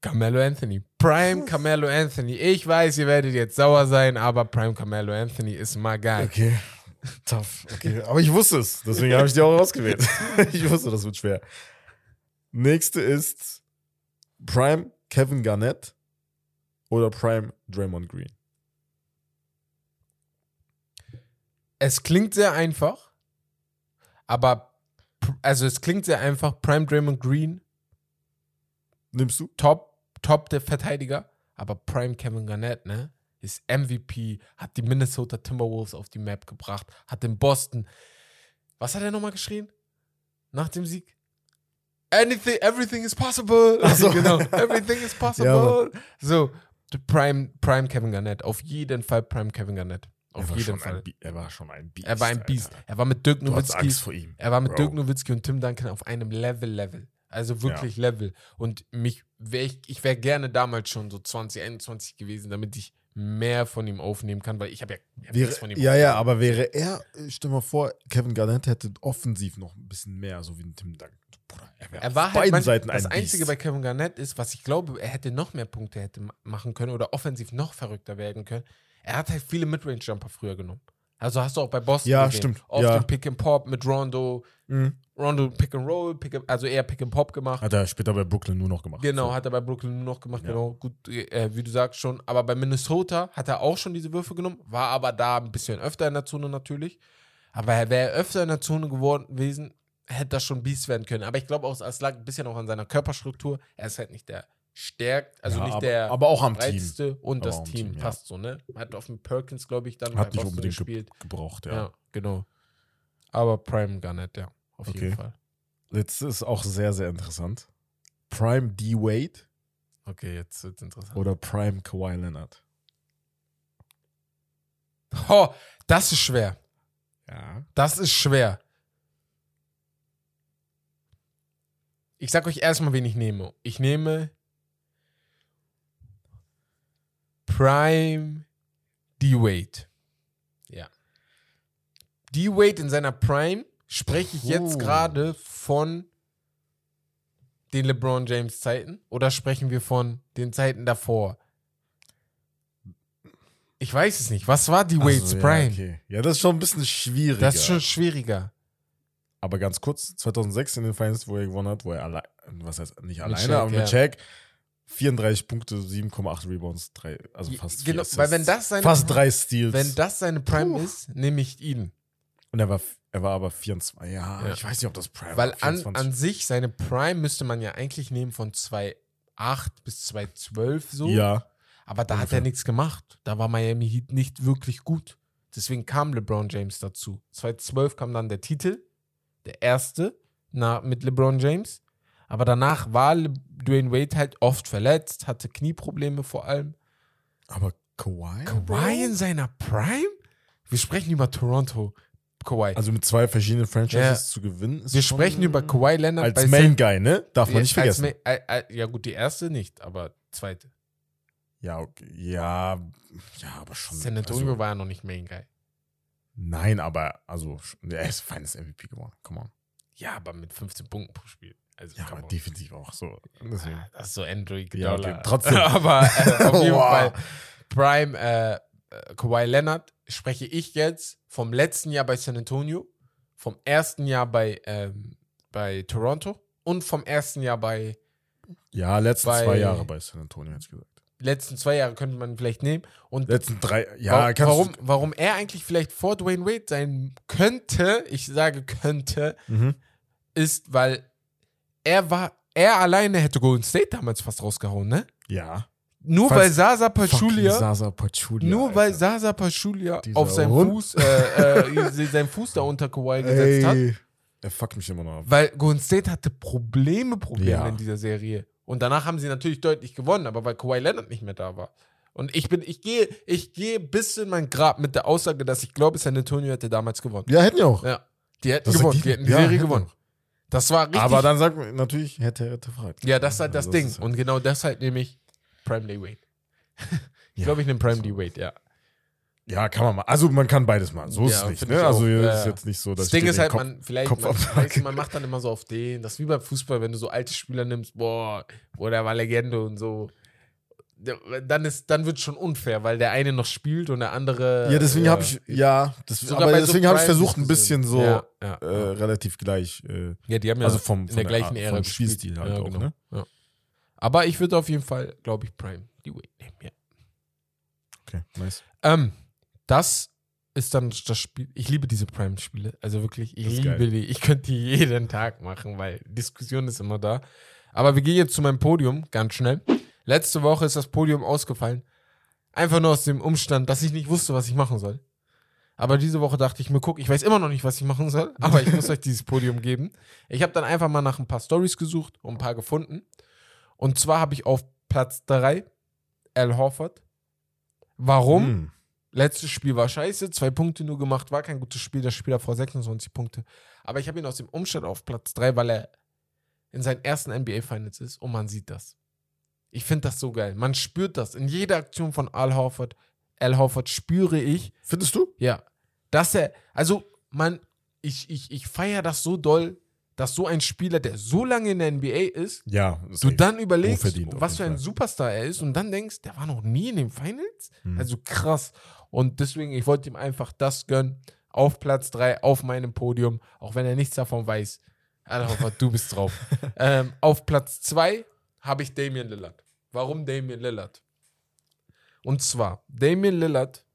Carmelo Anthony. Prime Carmelo Anthony. Ich weiß, ihr werdet jetzt sauer sein, aber Prime Carmelo Anthony ist mal geil. Okay. Tough. Okay. Aber ich wusste es. Deswegen habe ich die auch rausgewählt. [LAUGHS] ich wusste, das wird schwer. Nächste ist Prime Kevin Garnett oder Prime Draymond Green. Es klingt sehr einfach, aber also es klingt sehr einfach. Prime Draymond Green, Nimmst du? top, top der Verteidiger, aber Prime Kevin Garnett, ne? Ist MVP, hat die Minnesota Timberwolves auf die Map gebracht, hat in Boston. Was hat er nochmal geschrien? Nach dem Sieg? Anything, everything is possible. So. [LAUGHS] genau. [LAUGHS] Everything is possible. Ja, so, Prime, Prime Kevin Garnett. Auf jeden Fall Prime Kevin Garnett. Auf jeden Fall. Ein, er war schon ein Biest. Er war ein Alter. Biest. Er war mit Dirk Nowitzki. Angst vor ihm. Er war mit Bro. Dirk Nowitzki und Tim Duncan auf einem Level, Level. Also wirklich Level. Und mich wär ich, ich wäre gerne damals schon so 2021 gewesen, damit ich mehr von ihm aufnehmen kann, weil ich habe ja, ich hab Wäre, von ihm ja, ja, aber wäre er, äh, stell mal vor, Kevin Garnett hätte offensiv noch ein bisschen mehr, so wie ein Tim Duncan. Bruder, er Er war auf halt man, Seiten das ein Einzige bei. Kevin Garnett ist, was ich glaube, er hätte noch mehr Punkte hätte ma- machen können oder offensiv noch verrückter werden können. Er hat halt viele Midrange-Jumper früher genommen. Also hast du auch bei Boston Ja, gesehen. stimmt. Oft Ja. den Pick and Pop mit Rondo, Mhm. Rondo Pick and Roll, Pick and, also eher Pick and Pop gemacht. Hat er später bei Brooklyn nur noch gemacht. Genau, So. hat er bei Brooklyn nur noch gemacht, Ja. genau. Gut, äh, wie du sagst schon. Aber bei Minnesota hat er auch schon diese Würfe genommen, war aber da ein bisschen öfter in der Zone natürlich. Aber er wäre öfter in der Zone geworden gewesen, hätte das schon Beast werden können. Aber ich glaube auch, es lag ein bisschen auch an seiner Körperstruktur. Er ist halt nicht der stärkt, also Ja, nicht aber, der aber auch am Team. und Aber das Team, Team, ja. passt so, ne? Hat auf dem Perkins, glaube ich, dann Hat nicht Boston unbedingt ge gespielt. gebraucht, ja. Ja. genau. Aber Prime Garnett, ja, auf Okay. jeden Fall. Jetzt ist auch sehr, sehr interessant. Prime D. Wade Okay, jetzt wird's interessant. oder Prime Kawhi Leonard? Oh, das ist schwer. Ja. Das ist schwer. Ich sag euch erstmal, wen ich nehme. Ich nehme Prime D-Wade. Ja. D-Wade in seiner Prime spreche ich jetzt Oh. gerade von den LeBron James Zeiten oder sprechen wir von den Zeiten davor? Ich weiß es nicht. Was war D-Wades Also, ja, Prime? okay. Ja, das ist schon ein bisschen schwieriger. Das ist schon schwieriger. Aber ganz kurz, 2006 in den Finals, wo er gewonnen hat, wo er allein, was heißt nicht alleine, Shaq, aber mit ja. Shaq, 34 Punkte, 7,8 Rebounds, drei, also fast Genau, weil wenn das seine- fast drei Steals. Wenn das seine Prime Puh. ist, nehme ich ihn. Und er war, er war aber 24. Ja, Ja. ich weiß nicht, ob das Prime Weil war. an, 24. an sich, seine Prime müsste man ja eigentlich nehmen von 2,8 bis 2,12 so. Ja, Aber da hat ungefähr. er nichts gemacht. Da war Miami Heat nicht wirklich gut. Deswegen kam LeBron James dazu. 2012 kam dann der Titel, der erste na, mit LeBron James. Aber danach war Dwayne Wade halt oft verletzt, hatte Knieprobleme vor allem. aber Kawhi? Kawhi in seiner Prime? Wir sprechen über Toronto. Kawhi. Also mit zwei verschiedenen Franchises Ja. zu gewinnen. Ist Wir sprechen über Kawhi Leonard Als Main Guy, ne? Darf man nicht vergessen. Ma- äh, ja, gut, die erste nicht, aber zweite. Ja, okay. ja, ja, aber schon. San Antonio also, war ja noch nicht Main Guy. Nein, aber, also, er ist feines MVP geworden. Come on. Ja, aber mit 15 Punkten pro Spiel. Also, Ja, aber on. defensiv auch so. Deswegen. Ah, Das ist so Android Ja, okay, trotzdem. [LAUGHS] aber äh, auf jeden. [LAUGHS] Fall Prime äh, äh, Kawhi Leonard spreche ich jetzt vom letzten Jahr bei San Antonio, vom ersten Jahr bei, ähm, bei Toronto und vom ersten Jahr bei Ja, letzten Bei- zwei Jahre bei San Antonio, jetzt gesagt. Letzten zwei Jahre könnte man vielleicht nehmen und Letzten drei, ja, Wa- kannst warum, warum er eigentlich vielleicht vor Dwayne Wade sein könnte, ich sage könnte. Mhm. ist, weil er war, er alleine hätte Golden State damals fast rausgehauen, ne? Ja. Nur weil Sasa Pachulia, Sasa Pachulia. nur weil Alter. Sasa Pachulia Dieser auf seinem. Fuß, äh, äh, [LAUGHS] seinen Fuß da unter Kawhi gesetzt hat, Ey. Er fuckt mich immer noch ab. weil Golden State hatte Probleme, Probleme Ja. in dieser Serie. Und danach haben sie natürlich deutlich gewonnen, aber weil Kawhi Leonard nicht mehr da war. Und ich bin, ich gehe, ich gehe bis in mein Grab mit der Aussage, dass ich glaube, San Antonio hätte damals gewonnen. Ja, hätten ja auch. Ja. Die hätten Das gewonnen, die hätten die Ja, Serie hätten gewonnen. Das war richtig. Aber dann sagt man natürlich, hätte, hätte fragt. ja, das ist halt das, Also Ding. ist halt- Und genau deshalb nehme [LAUGHS] ich Prime Day Wade. Ich Ja. glaube, ich nehme Prime Day Wade, ja. Ja, kann man mal. Also man kann beides machen. So ist Ja, es nicht. Ne? Also Ja, ist ja. jetzt nicht so, dass Das Ding ist halt, Kopf- man, [LAUGHS] vielleicht, man, weißt man macht dann immer so auf den. Das ist wie beim Fußball, wenn du so alte Spieler nimmst, boah, boah, der war Legende und so. Der- Dann, ist, dann wird es schon unfair, weil der eine noch spielt und der andere. Ja, deswegen äh, habe ich, ja, das, aber bei so deswegen habe ich versucht, ein bisschen so Ja, ja. äh, relativ gleich. Äh, ja, die haben ja also vom, in von der gleichen Ära vom. Spielstil halt ja, auch, genau. ne? Ja. Aber ich würde auf jeden Fall, glaube ich, Prime die Wade nehmen. Ja. Okay, nice. Ähm, das ist dann das Spiel. Ich liebe diese Prime-Spiele. Also wirklich, ich liebe geil. die. Ich könnte die [LAUGHS] jeden Tag machen, weil Diskussion ist immer da. Aber wir gehen jetzt zu meinem Podium, ganz schnell. Letzte Woche ist das Podium ausgefallen. Einfach nur aus dem Umstand, dass ich nicht wusste, was ich machen soll. Aber diese Woche dachte ich mir, guck, ich weiß immer noch nicht, was ich machen soll, [LAUGHS] aber ich muss euch dieses Podium geben. Ich habe dann einfach mal nach ein paar Stories gesucht und ein paar gefunden. Und zwar habe ich auf Platz 3 Al Horford. Warum? Hm. Letztes Spiel war scheiße, zwei Punkte nur gemacht, war kein gutes Spiel. Das Spiel davor 26 Punkte. Aber ich habe ihn aus dem Umstand auf Platz 3, weil er in seinen ersten NBA Finals ist und man sieht das. Ich finde das so geil. Man spürt das. In jeder Aktion von Al Horford, Al Horford spüre ich, Findest du? ja, dass er, also man, ich, ich, ich feiere das so doll, dass so ein Spieler, der so lange in der NBA ist, Ja. du dann überlegst, was für ein Fall. Superstar er ist und dann denkst, der war noch nie in den Finals? Hm. Also krass. Und deswegen, ich wollte ihm einfach das gönnen. Auf Platz 3, auf meinem Podium, auch wenn er nichts davon weiß. Alter, du bist drauf. [LAUGHS] ähm, auf Platz 2 habe ich Damian Lillard. Warum Damian Lillard? Und zwar, Damian Lillard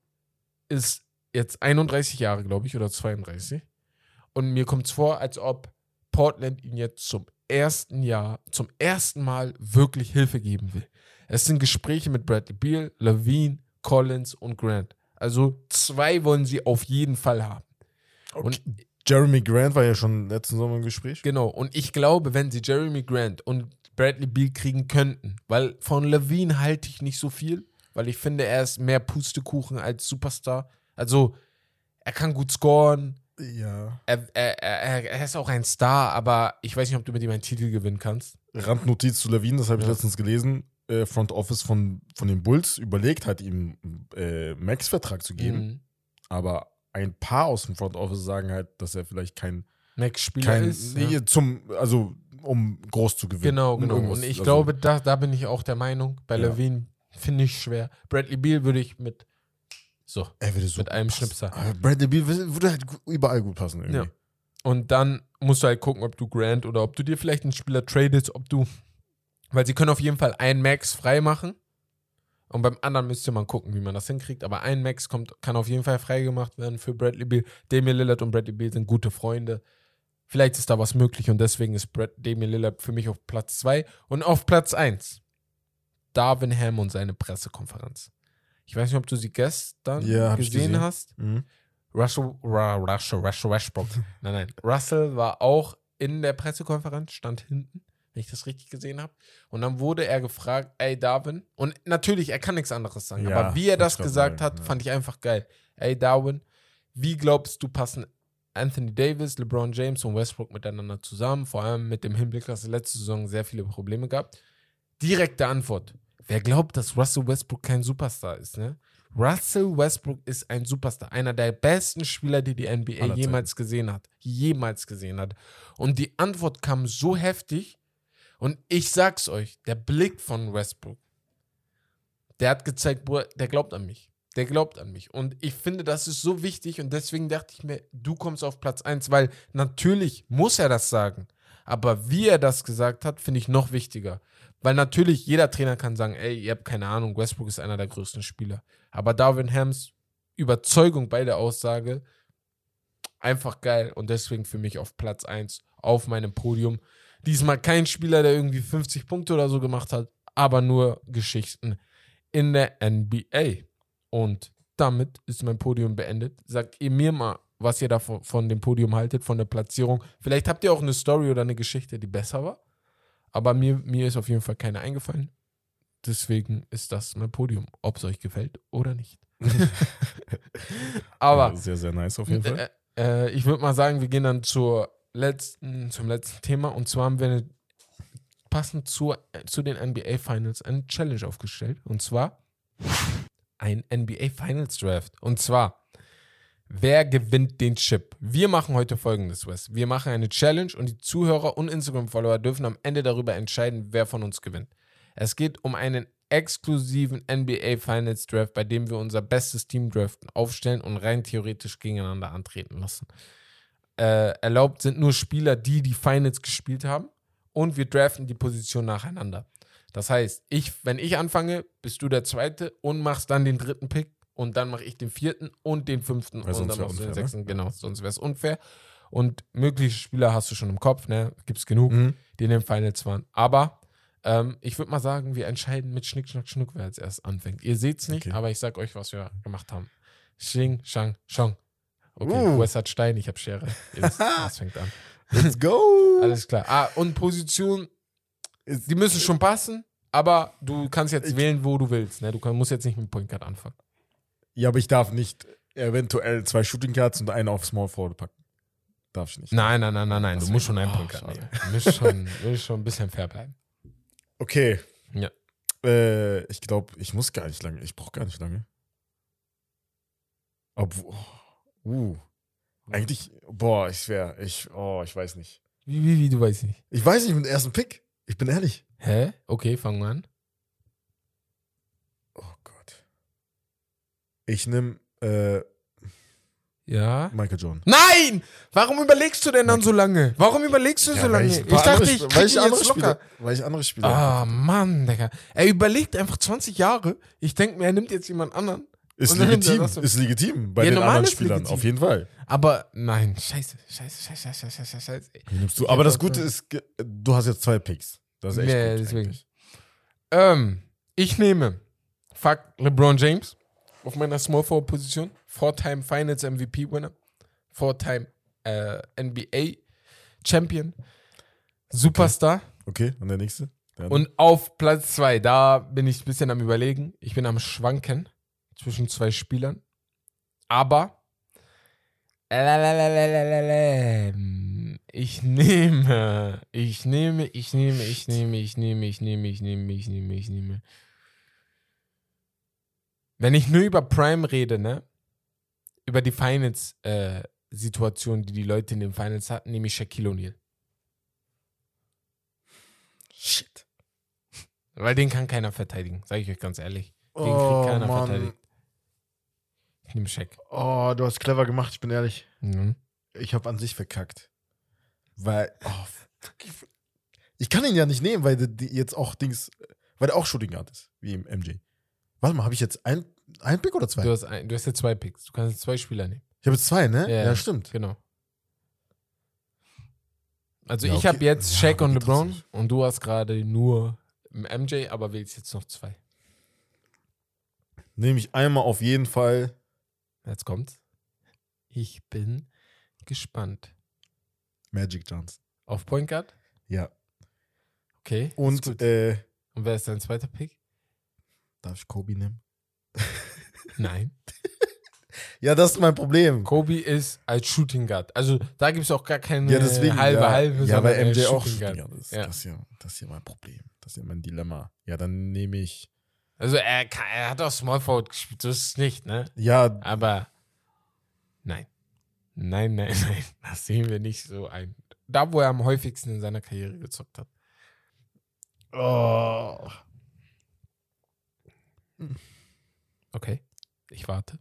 ist jetzt 31 Jahre, glaube ich, oder 32. Und mir kommt es vor, als ob Portland ihn jetzt zum ersten Jahr, zum ersten Mal wirklich Hilfe geben will. Es sind Gespräche mit Bradley Beal, Levine, Collins und Grant. Also zwei wollen sie auf jeden Fall haben. Und Jeremy Grant war ja schon letzten Sommer im Gespräch. Genau, und ich glaube, wenn sie Jeremy Grant und Bradley Beal kriegen könnten, weil von Levine halte ich nicht so viel, weil ich finde, er ist mehr Pustekuchen als Superstar. Also, er kann gut scoren, Ja. Er, er, er, er ist auch ein Star, aber ich weiß nicht, ob du mit ihm einen Titel gewinnen kannst. Randnotiz zu Levine, das habe ich Ja. letztens gelesen. Äh, Front Office von, von den Bulls überlegt hat, ihm äh, Max-Vertrag zu geben. Mhm. Aber ein paar aus dem Front Office sagen halt, dass er vielleicht kein, Max-Spieler ist. nee, ja. zum, also um groß zu gewinnen. Genau, genau. irgendwas- Und ich also, glaube, da, da bin ich auch der Meinung, bei Ja. Levine finde ich schwer. Bradley Beal würde ich mit so er würde so mit einem passen. Schnipser. Aber Bradley Beal würde halt überall gut passen irgendwie. Ja. Und dann musst du halt gucken, ob du Grant oder ob du dir vielleicht einen Spieler tradest, ob du. Weil sie können auf jeden Fall einen Max frei machen. Und beim anderen müsste man gucken, wie man das hinkriegt. Aber ein Max kommt, kann auf jeden Fall freigemacht werden für Bradley Beal. Damian Lillard und Bradley Beal sind gute Freunde. Vielleicht ist da was möglich und deswegen ist Brad, Damian Lillard für mich auf Platz 2. Und auf Platz 1 Darvin Ham und seine Pressekonferenz. Ich weiß nicht, ob du sie gestern Ja, gesehen gesehen. hast. Mhm. Russell, Russell, Russell Westbrook. [LAUGHS] nein, nein. Russell war auch in der Pressekonferenz, stand hinten, wenn ich das richtig gesehen habe. Und dann wurde er gefragt, ey Darwin. Und natürlich, er kann nichts anderes sagen. Ja, aber wie er das gesagt grad hat, ja. fand ich einfach geil. Ey Darwin, wie glaubst du, passen Anthony Davis, LeBron James und Westbrook miteinander zusammen? Vor allem mit dem Hinblick, dass es letzte Saison sehr viele Probleme gab. Direkte Antwort. Wer glaubt, dass Russell Westbrook kein Superstar ist, ne? Russell Westbrook ist ein Superstar, einer der besten Spieler, die die NBA jemals gesehen hat. Jemals gesehen hat. Und die Antwort kam so heftig. Und ich sag's euch, der Blick von Westbrook, der hat gezeigt, Bruder, der glaubt an mich. Der glaubt an mich. Und ich finde, das ist so wichtig. Und deswegen dachte ich mir, du kommst auf Platz 1, weil natürlich muss er das sagen. Aber wie er das gesagt hat, finde ich noch wichtiger. Weil natürlich jeder Trainer kann sagen, ey, ihr habt keine Ahnung, Westbrook ist einer der größten Spieler. Aber Darwin Hams Überzeugung bei der Aussage, einfach geil. Und deswegen für mich auf Platz 1 auf meinem Podium. Diesmal kein Spieler, der irgendwie 50 Punkte oder so gemacht hat, aber nur Geschichten in der NBA. Und damit ist mein Podium beendet. Sagt ihr mir mal, was ihr davon von dem Podium haltet, von der Platzierung. Vielleicht habt ihr auch eine Story oder eine Geschichte, die besser war. Aber mir, mir ist auf jeden Fall keine eingefallen. Deswegen ist das mein Podium, ob es euch gefällt oder nicht. [LAUGHS] Aber sehr, sehr nice auf jeden Fall. äh, äh, ich würde mal sagen, wir gehen dann zur letzten, zum letzten Thema. Und zwar haben wir eine, passend zu, äh, zu den NBA Finals eine Challenge aufgestellt. Und zwar ein NBA Finals Draft. Und zwar, wer gewinnt den Chip? Wir machen heute folgendes, Wes. Wir machen eine Challenge und die Zuhörer und Instagram-Follower dürfen am Ende darüber entscheiden, wer von uns gewinnt. Es geht um einen exklusiven NBA Finals Draft, bei dem wir unser bestes Team draften, aufstellen und rein theoretisch gegeneinander antreten lassen. Äh, erlaubt sind nur Spieler, die die Finals gespielt haben und wir draften die Position nacheinander. Das heißt, ich, wenn ich anfange, bist du der Zweite und machst dann den dritten Pick und dann mache ich den vierten und den fünften Weil und dann machst du den ne? sechsten. Genau, sonst wäre es unfair. Und mögliche Spieler hast du schon im Kopf, ne? Gibt es genug, Mhm. die in den Finals waren. Aber ähm, ich würde mal sagen, wir entscheiden mit Schnick, Schnack, Schnuck, wer als erst anfängt. Ihr seht es nicht, Okay. aber ich sag euch, was wir gemacht haben. Xing, Shang, Shong. Okay, Uh. Wes hat Stein, ich habe Schere. [LAUGHS] Wisst, was fängt an. Let's go! Alles klar. Ah, und Position, die müssen schon passen, aber du kannst jetzt Ich- wählen, wo du willst. Ne? Du musst jetzt nicht mit dem Point Guard anfangen. Ja, aber ich darf nicht eventuell zwei Shooting Guards und einen auf Small Forward packen. Darf ich nicht. Nein, nein, nein, nein, nein. Du musst schon einen oh, schade. nehmen. Du musst schon, musst schon ein bisschen fair bleiben. Okay. Ja. Äh, ich glaube, ich muss gar nicht lange. Ich brauche gar nicht lange. Obwohl. Uh. Eigentlich, boah, ich wäre, ich, oh, ich weiß nicht. Wie, wie, wie, du weißt nicht. Ich weiß nicht mit dem ersten Pick. Ich bin ehrlich. Hä? Okay, fangen wir an. Oh Gott. Ich nehme äh, Ja. Michael Jordan. Nein! Warum überlegst du denn dann so lange? Warum überlegst du so lange? Ich, dachte, ich krieg weil ich andere jetzt locker. Spieler, weil ich andere Spieler. Ah, Mann, Digga. Er überlegt einfach 20 Jahre. Ich denke mir, er nimmt jetzt jemand anderen. ist legitim, ist legitim bei Ja, den anderen Spielern, legitim. auf jeden Fall. Aber nein, scheiße, scheiße, scheiße, scheiße, scheiße, scheiße. Wie nimmst du? Ich Aber das Gute ist, du hast jetzt zwei Picks. Das ist echt Nee, gut. deswegen. Ähm, ich nehme Fuck LeBron James auf meiner Small Forward Position. Four-Time Finals MVP Winner. Four-Time äh, NBA Champion. Superstar. Okay, und der nächste? Der Und auf Platz zwei, da bin ich ein bisschen am Überlegen. Ich bin am Schwanken zwischen zwei Spielern. Aber Ähm, Ich nehme, ich nehme, ich nehme, ich nehme, ich nehme, ich nehme, ich nehme, ich nehme, ich nehme. Wenn ich nur über Prime rede, ne? Über die Finals-Situation, die die Leute in den Finals hatten, nehme ich Shaquille O'Neal. Shit. Weil den kann keiner verteidigen, sage ich euch ganz ehrlich. Den Oh, kriegt keiner Mann. verteidigt. Ich nehme Shaq. Oh, du hast clever gemacht, ich bin ehrlich. Mhm. Ich habe an sich verkackt. Weil, oh, fuck, ich- kann ihn ja nicht nehmen, weil der die jetzt auch Dings, weil der auch Shooting Guard ist, wie im MJ. Warte mal, habe ich jetzt ein, ein Pick oder zwei? Du, hast ein, du hast ja zwei Picks. Du kannst jetzt zwei Spieler nehmen. Ich habe jetzt zwei, ne? Ja. Ja, stimmt. Genau. Also Ja, ich okay. habe jetzt Ja, Shaq aber und LeBron und du hast gerade nur MJ, aber wählst jetzt noch zwei. Nehme ich einmal auf jeden Fall. Jetzt kommt's. Ich bin gespannt. Magic Johnson. Auf Point Guard? Ja. Okay. Und äh, und wer ist dein zweiter Pick? darf ich Kobe nehmen? Nein. Ja, das ist mein Problem. Kobe ist als Shooting Guard. Also da gibt es auch gar keine Ja, deswegen. halbe, ja, halbe, Ja, weil er ist MJ auch Shooting. Guard ist. Ja. Das, ist ja, das ist ja mein Problem. Das ist ja mein Dilemma. Ja, dann nehme ich. Also er, kann, er hat auch Small Forward gespielt, das ist nicht, ne? Ja, Aber nein. Nein, nein, [LAUGHS] nein. Das sehen wir nicht so ein. Da, wo er am häufigsten in seiner Karriere gezockt hat. oh. Okay. Ich warte.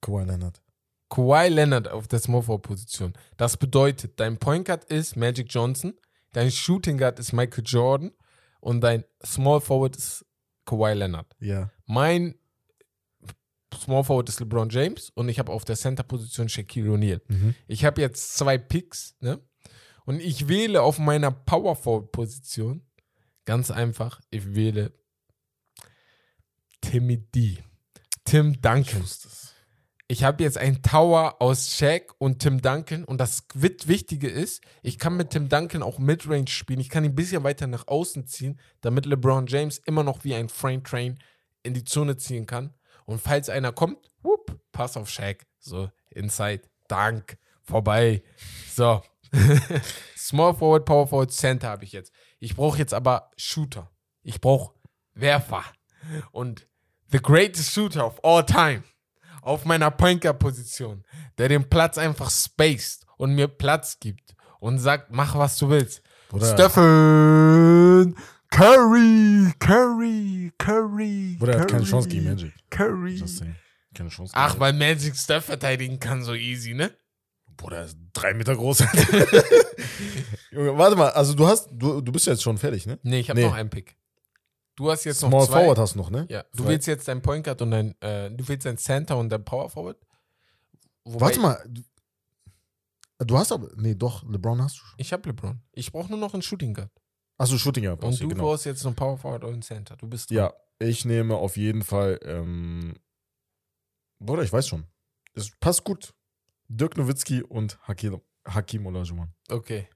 Kawhi Leonard. Kawhi Leonard auf der Small Forward Position. Das bedeutet, dein Point Guard ist Magic Johnson, dein Shooting Guard ist Michael Jordan und dein Small Forward ist Kawhi Leonard. Ja. Mein Small Forward ist LeBron James und ich habe auf der Center Position Shaquille O'Neal. Mhm. Ich habe jetzt zwei Picks, ne? Und ich wähle auf meiner Power Forward Position ganz einfach, ich wähle Timmy D. Tim Duncan. es. Ich habe jetzt einen Tower aus Shaq und Tim Duncan und das Wichtige ist, ich kann mit Tim Duncan auch Midrange spielen. Ich kann ihn ein bisschen weiter nach außen ziehen, damit LeBron James immer noch wie ein Frame Train in die Zone ziehen kann. Und falls einer kommt, whoop, Pass auf Shaq. So, Inside, Dank, vorbei. So. [LAUGHS] Small Forward, Power Forward, Center habe ich jetzt. Ich brauche jetzt aber Shooter. Ich brauche Werfer. Und the greatest shooter of all time auf meiner Point Guard Position, der den Platz einfach spaced und mir Platz gibt und sagt, mach was du willst. Bruder. Stephen Curry, Curry, Curry. Bruder, er hat keine Curry, Chance gegen Magic. Curry. Keine Chance. Ach, weil Magic Steph verteidigen kann so easy, ne? Bruder, er ist drei Meter groß. [LAUGHS] Junge, warte mal, also du hast, du, du bist jetzt schon fertig, ne? Nee, ich habe Nee. noch einen Pick. Du hast jetzt Small noch zwei. Forward hast du noch, ne? Ja, du Zwei. willst jetzt dein Point Guard und dein, äh, du willst dein Center und dein Power Forward? Wobei- Warte mal. Du, du hast aber, nee, doch, LeBron hast du schon. Ich habe LeBron. Ich brauche nur noch einen Shooting Guard. Achso, Shooting Guard. Und du genau. brauchst jetzt noch einen Power Forward und einen Center. Du bist dran. Ja, ich nehme auf jeden Fall, ähm, Bruder, ich weiß schon. Es passt gut. Dirk Nowitzki und Hakim, Hakim Olajuwon. Okay.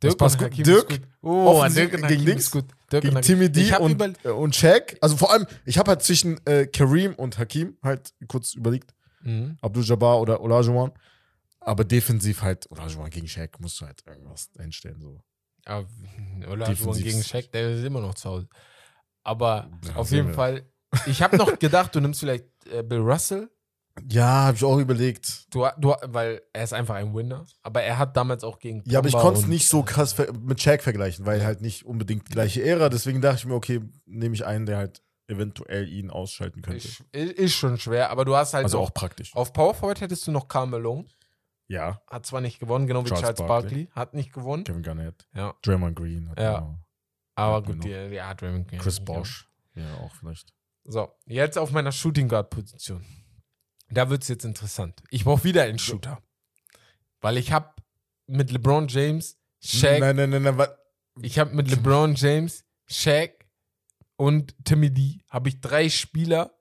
Das Dirk passt und gut. Hakim Dirk, gut. Oh, Dirk und gegen Hakim ist gut. Dirk Gegen. Timmy D und, äh, und Shaq. Also vor allem, ich habe halt zwischen äh, Kareem und Hakim halt kurz überlegt, Mhm. Abdul-Jabbar oder Olajuwon. Aber defensiv halt, Olajuwon gegen Shaq musst du halt irgendwas einstellen. So. Aber Olajuwon gegen Shaq, der ist immer noch zu Hause. Aber Ja, auf jeden wir. Fall, ich habe noch [LAUGHS] gedacht, du nimmst vielleicht äh, Bill Russell. Ja, habe ich auch überlegt. Du, du, weil er ist einfach ein Winner. Aber er hat damals auch gegen. Ja, aber ich konnte es nicht so krass ver- mit Shaq vergleichen, weil halt nicht unbedingt gleiche Ära. Deswegen dachte ich mir, okay, nehme ich einen, der halt eventuell ihn ausschalten könnte. Ist, ist schon schwer, aber du hast halt also noch, auch praktisch. auf Power Forward hättest du noch Karl Malone. Ja, Hat zwar nicht gewonnen, genau wie Charles Charles, Barkley. Barkley. Hat nicht gewonnen. Kevin Garnett, Ja. Draymond Green. Ja. genau. Aber gut, die, ja, Draymond Green. Chris Ja. Bosch. Ja, auch vielleicht. So, jetzt auf meiner Shooting Guard Position. Da wird es jetzt interessant. Ich brauche wieder einen Shooter. Weil ich habe mit LeBron James, Shaq, Nein, nein, nein, nein. wa- ich habe mit LeBron James, Shaq und Timmy D habe ich drei Spieler,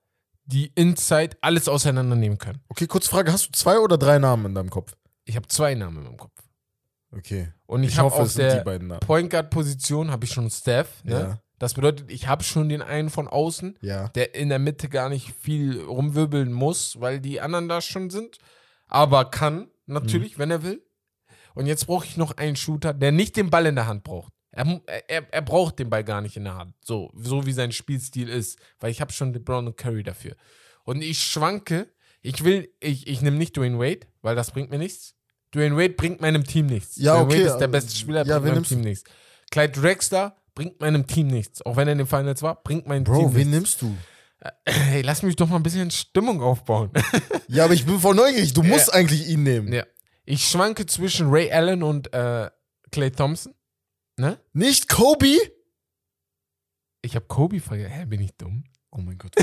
die inside alles auseinandernehmen können. Okay, kurz Frage: Hast du zwei oder drei Namen in deinem Kopf? Ich habe zwei Namen in meinem Kopf. Okay. Und ich, Ich, habe hoffe, auf der beiden Namen. Point Guard Position habe ich schon Steph. Ne? Ja. Das bedeutet, ich habe schon den einen von außen, Ja. der in der Mitte gar nicht viel rumwirbeln muss, weil die anderen da schon sind. Aber kann, natürlich, wenn er will. Und jetzt brauche ich noch einen Shooter, der nicht den Ball in der Hand braucht. Er, er, er braucht den Ball gar nicht in der Hand. So, so wie sein Spielstil ist. Weil ich habe schon LeBron und Curry dafür. Und ich schwanke. Ich will, ich, ich nehme nicht Dwayne Wade, weil das bringt mir nichts. Dwayne Wade bringt meinem Team nichts. Ja, Dwayne okay, Wade ist der aber- beste Spieler, ja, bringt meinem nimmst Team nichts. Clyde Drexler bringt meinem Team nichts. Auch wenn er in den Finals war, bringt mein Team Bro, wen nichts. nimmst du? Hey, lass mich doch mal ein bisschen Stimmung aufbauen. [LAUGHS] Ja, aber ich bin voll neugierig. Du musst eigentlich ihn nehmen. ja. Ich schwanke zwischen Ray Allen und äh, Clay Thompson. Ne? Nicht Kobe? Ich habe Kobe vergessen. Hä, bin ich dumm? Oh mein Gott.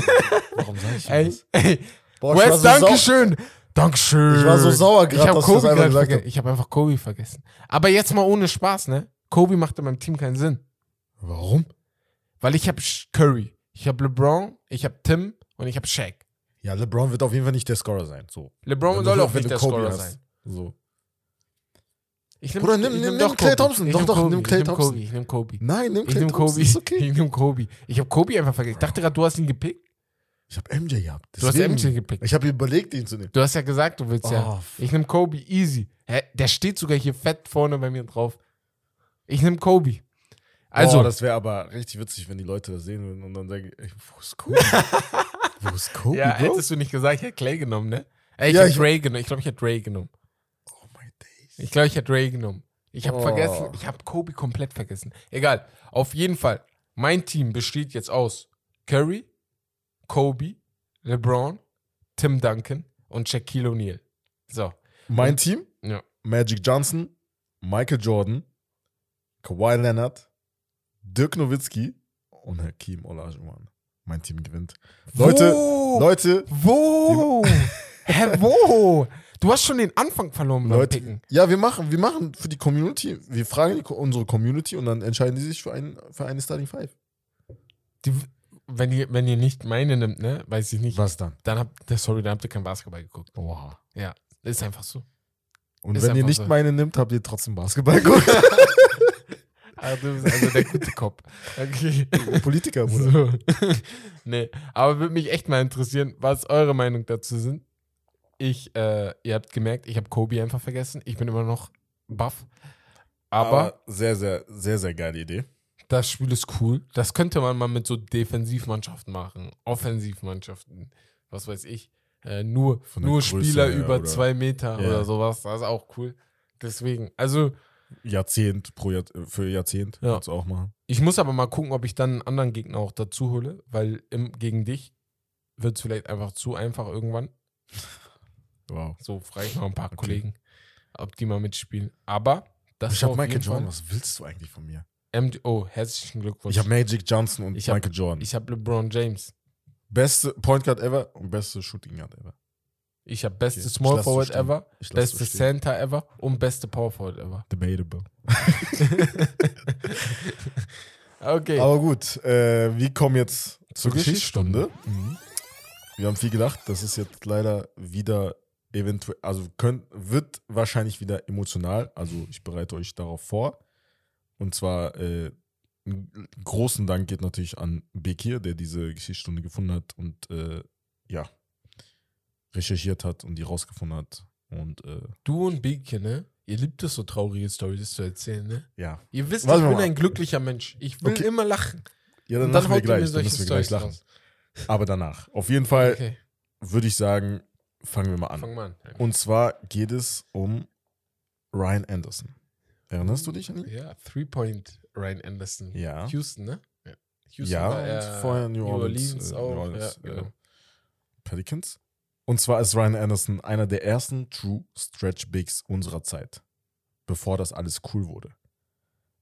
Warum sag ich [LAUGHS] Ey, das? ey. Boah, ich war Wes, so Dankeschön. Dankeschön. Ich war so sauer Ich gerade, habe dass du das Kobe einfach gesagt hast. Ich habe einfach Kobe vergessen. Aber jetzt mal ohne Spaß, ne? Kobe macht in meinem Team keinen Sinn. Warum? Weil ich habe Curry, ich habe LeBron, ich habe Tim und ich habe Shaq. Ja, LeBron wird auf jeden Fall nicht der Scorer sein. So. LeBron soll auch nicht der Kobe Scorer hast. sein. So. Ich Bruder, nimm- ich nimm- doch nimm Klay Kobe. Thompson. Ich Doch, nehm doch, Kobe. nimm nehm Thompson. Kobe. Ich nehme Kobe. Nein, nimm Ich Clay nehme Thompson. Kobe. Ist okay. Ich nehme Kobe. Ich habe Kobe einfach vergessen. Ich dachte gerade, du hast ihn gepickt. Ich habe MJ gehabt. Du hast Deswegen- MJ gepickt. Ich habe überlegt, ihn zu nehmen. Du hast ja gesagt, du willst ja. Oh, Ich nehme Kobe, easy. Hä, der steht sogar hier fett vorne bei mir drauf. Ich nehme Kobe. Also, Boah, das wäre aber richtig witzig, wenn die Leute das sehen würden und dann sagen, ey, wo ist Kobe? [LAUGHS] wo ist Kobe, ja, Bro? hättest du nicht gesagt, ich hätte Clay genommen, ne? Ey, ich Ja, hätte ich- Ray genommen. Ich glaube, ich hätte Ray genommen. Oh my days. Ich glaube, ich hätte Ray genommen. Ich habe Oh. vergessen, ich habe Kobe komplett vergessen. Egal. Auf jeden Fall. Mein Team besteht jetzt aus Curry, Kobe, LeBron, Tim Duncan und Shaquille O'Neal. So. Mein Team? Ja. Magic Johnson, Michael Jordan, Kawhi Leonard, Dirk Nowitzki und Hakim Olajuwon. Mein Team gewinnt. Leute, Wo? Leute, Wo? [LAUGHS] Hä, wo? Du hast schon den Anfang verloren beim Leute, Picken. ja, wir machen, wir machen für die Community, wir fragen die, unsere Community und dann entscheiden die sich für, einen, für eine Starting Five. Die, wenn, ihr, wenn ihr nicht meine nimmt, ne, weiß ich nicht. Was dann? Dann habt ihr, sorry, dann habt ihr kein Basketball geguckt. Oha. Ja, ist einfach so. Und Ist wenn ihr nicht so. meine nimmt, habt ihr trotzdem Basketball geguckt. [LAUGHS] [LAUGHS] Du bist also der gute Kopf. [LAUGHS] Okay. Politiker, Bruder. So. [LAUGHS] nee, aber würde mich echt mal interessieren, was eure Meinung dazu sind. Ich, äh, ihr habt gemerkt, ich habe Kobe einfach vergessen. Ich bin immer noch buff. Aber, sehr, sehr, sehr, sehr geile Idee. das Spiel ist cool. Das könnte man mal mit so Defensivmannschaften machen. Offensivmannschaften. Was weiß ich. Äh, nur nur Größe Spieler her, über zwei Meter Ja. oder sowas. Das ist auch cool. Deswegen, also Jahrzehnt pro Jahr, für Jahrzehnt Ja. kannst du auch machen. Ich muss aber mal gucken, ob ich dann einen anderen Gegner auch dazu hole, weil im, gegen dich wird es vielleicht einfach zu einfach irgendwann. [LAUGHS] Wow. So frage ich noch ein paar Okay. Kollegen, ob die mal mitspielen. Aber das ich habe Michael Jordan. Was willst du eigentlich von mir? MD oh, herzlichen Glückwunsch. Ich habe Magic Johnson und Ich hab- Michael Jordan. ich habe LeBron James. beste Point Guard ever und beste Shooting Guard ever. Ich habe beste Okay, Small so Forward stehen. ever, beste so. Center ever und beste Power Forward ever. Debatable. [LAUGHS] Okay. Aber gut, äh, wir kommen jetzt zur, Geschichtsstunde. Mhm. Wir haben viel gedacht. Das ist jetzt leider wieder eventuell, also könnt, wird wahrscheinlich wieder emotional. Also ich bereite euch darauf vor. Und zwar äh, einen großen Dank geht natürlich an Bekir, der diese Geschichtsstunde gefunden hat und äh, ja, recherchiert hat und die rausgefunden hat. Und äh, Du und Beke, ne? Ihr liebt es so traurige Stories zu erzählen, ne? ja. Ihr wisst, Warte ich bin mal. ein glücklicher Mensch. Ich will Okay. immer lachen. Ja, dann, Und dann lachen wir haut ihr mir gleich. Dann müssen wir gleich Storys lachen. raus. Aber danach. Auf jeden Fall Okay, würde ich sagen, fangen wir mal an. fang mal an. Und zwar geht es um Ryan Anderson. Erinnerst du dich an ihn? Ja, Three-Point Ryan Anderson. Ja. Houston, ne? Ja, Houston Ja, und er, vorher New Orleans, äh, auch. New Orleans, ja, genau. Pelicans. Und zwar ist Ryan Anderson einer der ersten True Stretch Bigs unserer Zeit, bevor das alles cool wurde.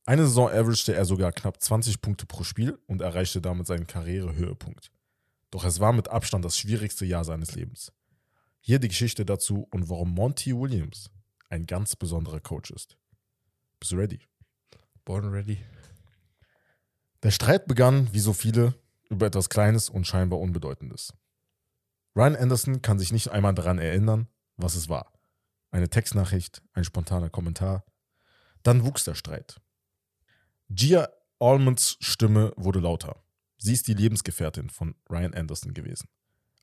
Eine Saison averagte er sogar knapp 20 Punkte pro Spiel und erreichte damit seinen Karrierehöhepunkt. Doch es war mit Abstand das schwierigste Jahr seines Lebens. Hier die Geschichte dazu und warum Monty Williams ein ganz besonderer Coach ist. Bist du ready? Born ready. Der Streit begann, wie so viele, über etwas Kleines und scheinbar Unbedeutendes. Ryan Anderson kann sich nicht einmal daran erinnern, was es war. Eine Textnachricht, ein spontaner Kommentar. Dann wuchs der Streit. Gia Almonds Stimme wurde lauter. Sie ist die Lebensgefährtin von Ryan Anderson gewesen.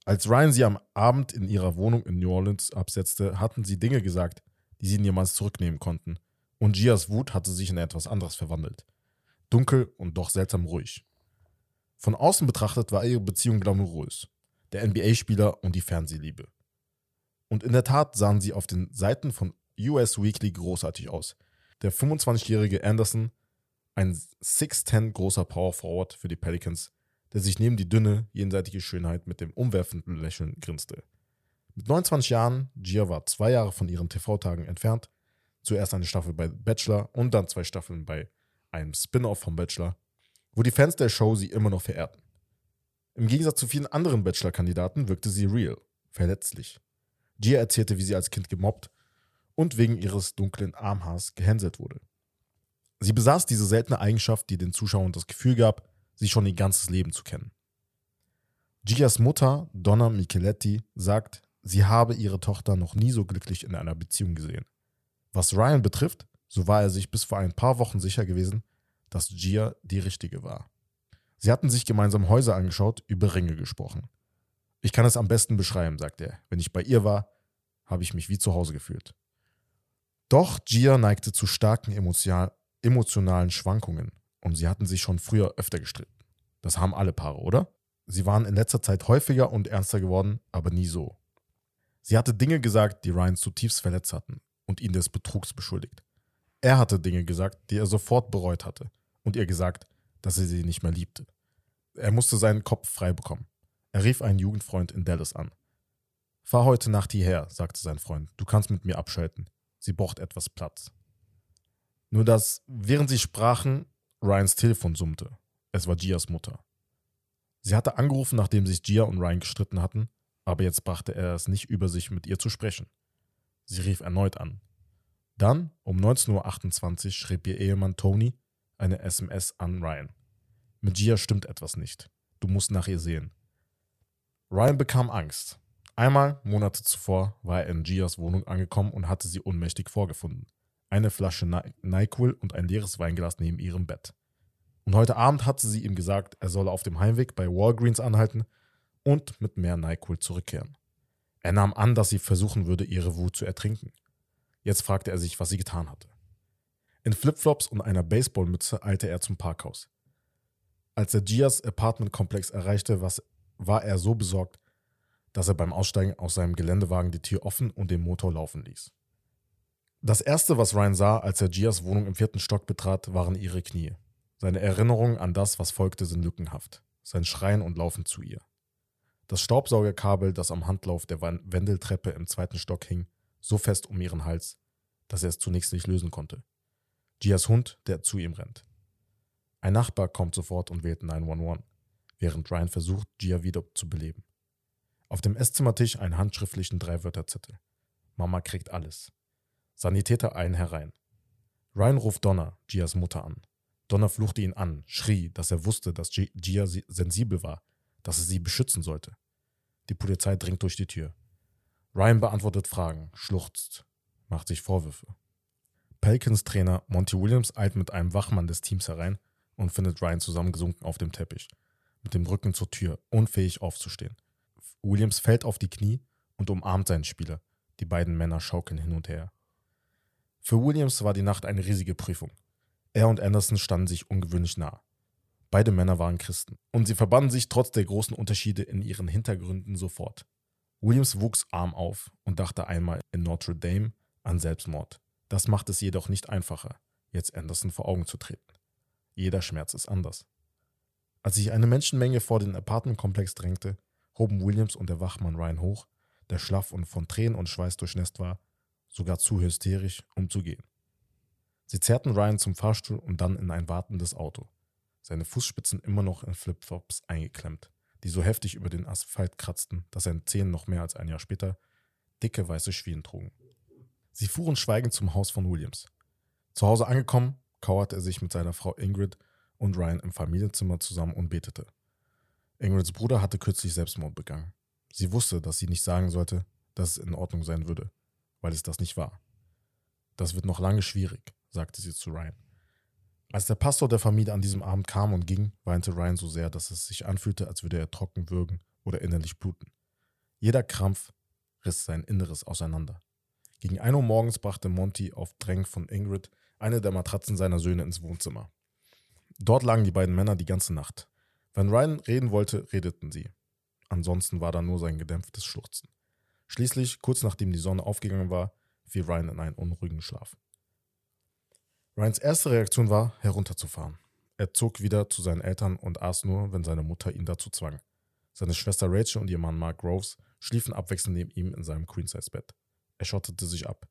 Als Ryan sie am Abend in ihrer Wohnung in New Orleans absetzte, hatten sie Dinge gesagt, die sie niemals zurücknehmen konnten, und Gias Wut hatte sich in etwas anderes verwandelt. Dunkel und doch seltsam ruhig. Von außen betrachtet war ihre Beziehung glamourös. Der NBA-Spieler und die Fernsehliebe. Und in der Tat sahen sie auf den Seiten von US Weekly großartig aus. Der 25-jährige Anderson, ein 6'10 großer Power Forward für die Pelicans, der sich neben die dünne, jenseitige Schönheit mit dem umwerfenden Lächeln grinste. Mit 29 Jahren, Gia war zwei Jahre von ihren TV-Tagen entfernt, zuerst eine Staffel bei Bachelor und dann zwei Staffeln bei einem Spin-off vom Bachelor, wo die Fans der Show sie immer noch verehrten. Im Gegensatz zu vielen anderen Bachelor-Kandidaten wirkte sie real, verletzlich. Gia erzählte, wie sie als Kind gemobbt und wegen ihres dunklen Armhaars gehänselt wurde. Sie besaß diese seltene Eigenschaft, die den Zuschauern das Gefühl gab, sie schon ihr ganzes Leben zu kennen. Gias Mutter, Donna Micheletti, sagt, sie habe ihre Tochter noch nie so glücklich in einer Beziehung gesehen. Was Ryan betrifft, so war er sich bis vor ein paar Wochen sicher gewesen, dass Gia die richtige war. Sie hatten sich gemeinsam Häuser angeschaut, über Ringe gesprochen. Ich kann es am besten beschreiben, sagt er. Wenn ich bei ihr war, habe ich mich wie zu Hause gefühlt. Doch Gia neigte zu starken emotionalen Schwankungen und sie hatten sich schon früher öfter gestritten. Das haben alle Paare, oder? Sie waren in letzter Zeit häufiger und ernster geworden, aber nie so. Sie hatte Dinge gesagt, die Ryan zutiefst verletzt hatten und ihn des Betrugs beschuldigt. Er hatte Dinge gesagt, die er sofort bereut hatte und ihr gesagt, dass er sie nicht mehr liebte. Er musste seinen Kopf frei bekommen. Er rief einen Jugendfreund in Dallas an. Fahr heute Nacht hierher, sagte sein Freund. Du kannst mit mir abschalten. Sie braucht etwas Platz. Nur dass, während sie sprachen, Ryans Telefon summte. Es war Gias Mutter. Sie hatte angerufen, nachdem sich Gia und Ryan gestritten hatten, aber jetzt brachte er es nicht über sich, mit ihr zu sprechen. Sie rief erneut an. Dann, um 19.28 Uhr, schrieb ihr Ehemann Tony eine SMS an Ryan. Mit Gia stimmt etwas nicht. Du musst nach ihr sehen. Ryan bekam Angst. Einmal, Monate zuvor, war er in Gias Wohnung angekommen und hatte sie ohnmächtig vorgefunden. Eine Flasche NyQuil und ein leeres Weinglas neben ihrem Bett. Und heute Abend hatte sie ihm gesagt, er solle auf dem Heimweg bei Walgreens anhalten und mit mehr NyQuil zurückkehren. Er nahm an, dass sie versuchen würde, ihre Wut zu ertrinken. Jetzt fragte er sich, was sie getan hatte. In Flipflops und einer Baseballmütze eilte er zum Parkhaus. Als er Gias Apartmentkomplex erreichte, war er so besorgt, dass er beim Aussteigen aus seinem Geländewagen die Tür offen und den Motor laufen ließ. Das erste, was Ryan sah, als er Gias Wohnung im vierten Stock betrat, waren ihre Knie. Seine Erinnerungen an das, was folgte, sind lückenhaft. Sein Schreien und Laufen zu ihr. Das Staubsaugerkabel, das am Handlauf der Wendeltreppe im zweiten Stock hing, so fest um ihren Hals, dass er es zunächst nicht lösen konnte. Gias Hund, der zu ihm rennt. Ein Nachbar kommt sofort und wählt 911, während Ryan versucht, Gia wieder zu beleben. Auf dem Esszimmertisch einen handschriftlichen Dreiwörterzettel. Mama kriegt alles. Sanitäter eilen herein. Ryan ruft Donna, Gias Mutter, an. Donna fluchte ihn an, schrie, dass er wusste, dass Gia sensibel war, dass er sie beschützen sollte. Die Polizei dringt durch die Tür. Ryan beantwortet Fragen, schluchzt, macht sich Vorwürfe. Pelkins Trainer Monty Williams eilt mit einem Wachmann des Teams herein und findet Ryan zusammengesunken auf dem Teppich, mit dem Rücken zur Tür, unfähig aufzustehen. Williams fällt auf die Knie und umarmt seinen Spieler. Die beiden Männer schaukeln hin und her. Für Williams war die Nacht eine riesige Prüfung. Er und Anderson standen sich ungewöhnlich nah. Beide Männer waren Christen und sie verbanden sich trotz der großen Unterschiede in ihren Hintergründen sofort. Williams wuchs arm auf und dachte einmal in Notre Dame an Selbstmord. Das macht es jedoch nicht einfacher, jetzt Anderson vor Augen zu treten. Jeder Schmerz ist anders. Als sich eine Menschenmenge vor den Apartmentkomplex drängte, hoben Williams und der Wachmann Ryan hoch, der schlaff und von Tränen und Schweiß durchnässt war, sogar zu hysterisch, um zu gehen. Sie zerrten Ryan zum Fahrstuhl und dann in ein wartendes Auto, seine Fußspitzen immer noch in Flipflops eingeklemmt, die so heftig über den Asphalt kratzten, dass seine Zehen noch mehr als ein Jahr später dicke weiße Schwielen trugen. Sie fuhren schweigend zum Haus von Williams. Zu Hause angekommen, kauerte er sich mit seiner Frau Ingrid und Ryan im Familienzimmer zusammen und betete. Ingrids Bruder hatte kürzlich Selbstmord begangen. Sie wusste, dass sie nicht sagen sollte, dass es in Ordnung sein würde, weil es das nicht war. Das wird noch lange schwierig, sagte sie zu Ryan. Als der Pastor der Familie an diesem Abend kam und ging, weinte Ryan so sehr, dass es sich anfühlte, als würde er trocken würgen oder innerlich bluten. Jeder Krampf riss sein Inneres auseinander. Gegen 1 Uhr morgens brachte Monty auf Drängen von Ingrid eine der Matratzen seiner Söhne ins Wohnzimmer. Dort lagen die beiden Männer die ganze Nacht. Wenn Ryan reden wollte, redeten sie. Ansonsten war da nur sein gedämpftes Schluchzen. Schließlich, kurz nachdem die Sonne aufgegangen war, fiel Ryan in einen unruhigen Schlaf. Ryans erste Reaktion war, herunterzufahren. Er zog wieder zu seinen Eltern und aß nur, wenn seine Mutter ihn dazu zwang. Seine Schwester Rachel und ihr Mann Mark Groves schliefen abwechselnd neben ihm in seinem Queen-Size-Bett. Er schottete sich ab.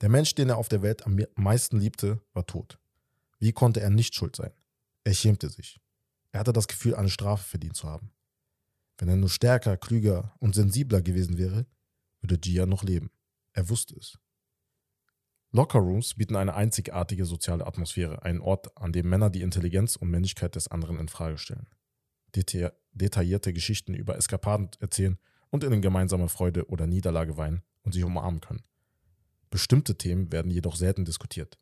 Der Mensch, den er auf der Welt am meisten liebte, war tot. Wie konnte er nicht schuld sein? Er schämte sich. Er hatte das Gefühl, eine Strafe verdient zu haben. Wenn er nur stärker, klüger und sensibler gewesen wäre, würde Gia noch leben. Er wusste es. Lockerrooms bieten eine einzigartige soziale Atmosphäre, einen Ort, an dem Männer die Intelligenz und Männlichkeit des anderen in Frage stellen. Deta detaillierte Geschichten über Eskapaden erzählen und in gemeinsame Freude oder Niederlage weinen und sich umarmen können. Bestimmte Themen werden jedoch selten diskutiert.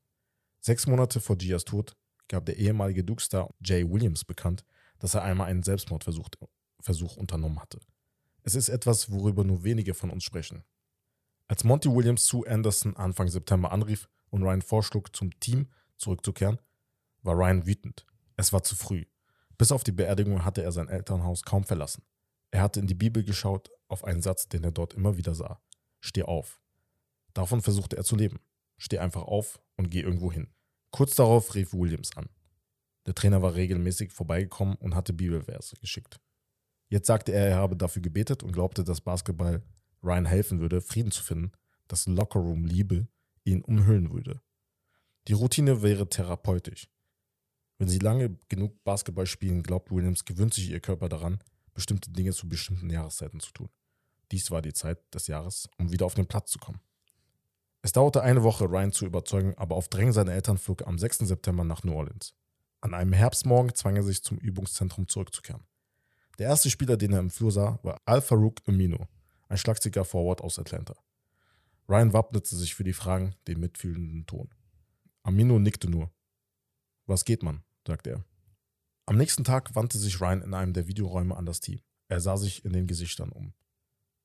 Sechs Monate vor Gias Tod gab der ehemalige Duke-Star Jay Williams bekannt, dass er einmal einen Selbstmordversuch Versuch unternommen hatte. Es ist etwas, worüber nur wenige von uns sprechen. Als Monty Williams zu Anderson Anfang September anrief und Ryan vorschlug, zum Team zurückzukehren, war Ryan wütend. Es war zu früh. Bis auf die Beerdigung hatte er sein Elternhaus kaum verlassen. Er hatte in die Bibel geschaut, auf einen Satz, den er dort immer wieder sah. Steh auf. Davon versuchte er zu leben. Steh einfach auf und geh irgendwo hin. Kurz darauf rief Williams an. Der Trainer war regelmäßig vorbeigekommen und hatte Bibelverse geschickt. Jetzt sagte er, er habe dafür gebetet und glaubte, dass Basketball Ryan helfen würde, Frieden zu finden, dass Lockerroom-Liebe ihn umhüllen würde. Die Routine wäre therapeutisch. Wenn sie lange genug Basketball spielen, glaubt Williams, gewöhnt sich ihr Körper daran, bestimmte Dinge zu bestimmten Jahreszeiten zu tun. Dies war die Zeit des Jahres, um wieder auf den Platz zu kommen. Es dauerte eine Woche, Ryan zu überzeugen, aber auf Drängen seiner Eltern flog er am 6. September nach New Orleans. An einem Herbstmorgen zwang er sich zum Übungszentrum zurückzukehren. Der erste Spieler, den er im Flur sah, war Al-Farouk Amino, ein schlagsiger Forward aus Atlanta. Ryan wappnete sich für die Fragen, den mitfühlenden Ton. Amino nickte nur. Was geht, Mann? sagte er. Am nächsten Tag wandte sich Ryan in einem der Videoräume an das Team. Er sah sich in den Gesichtern um.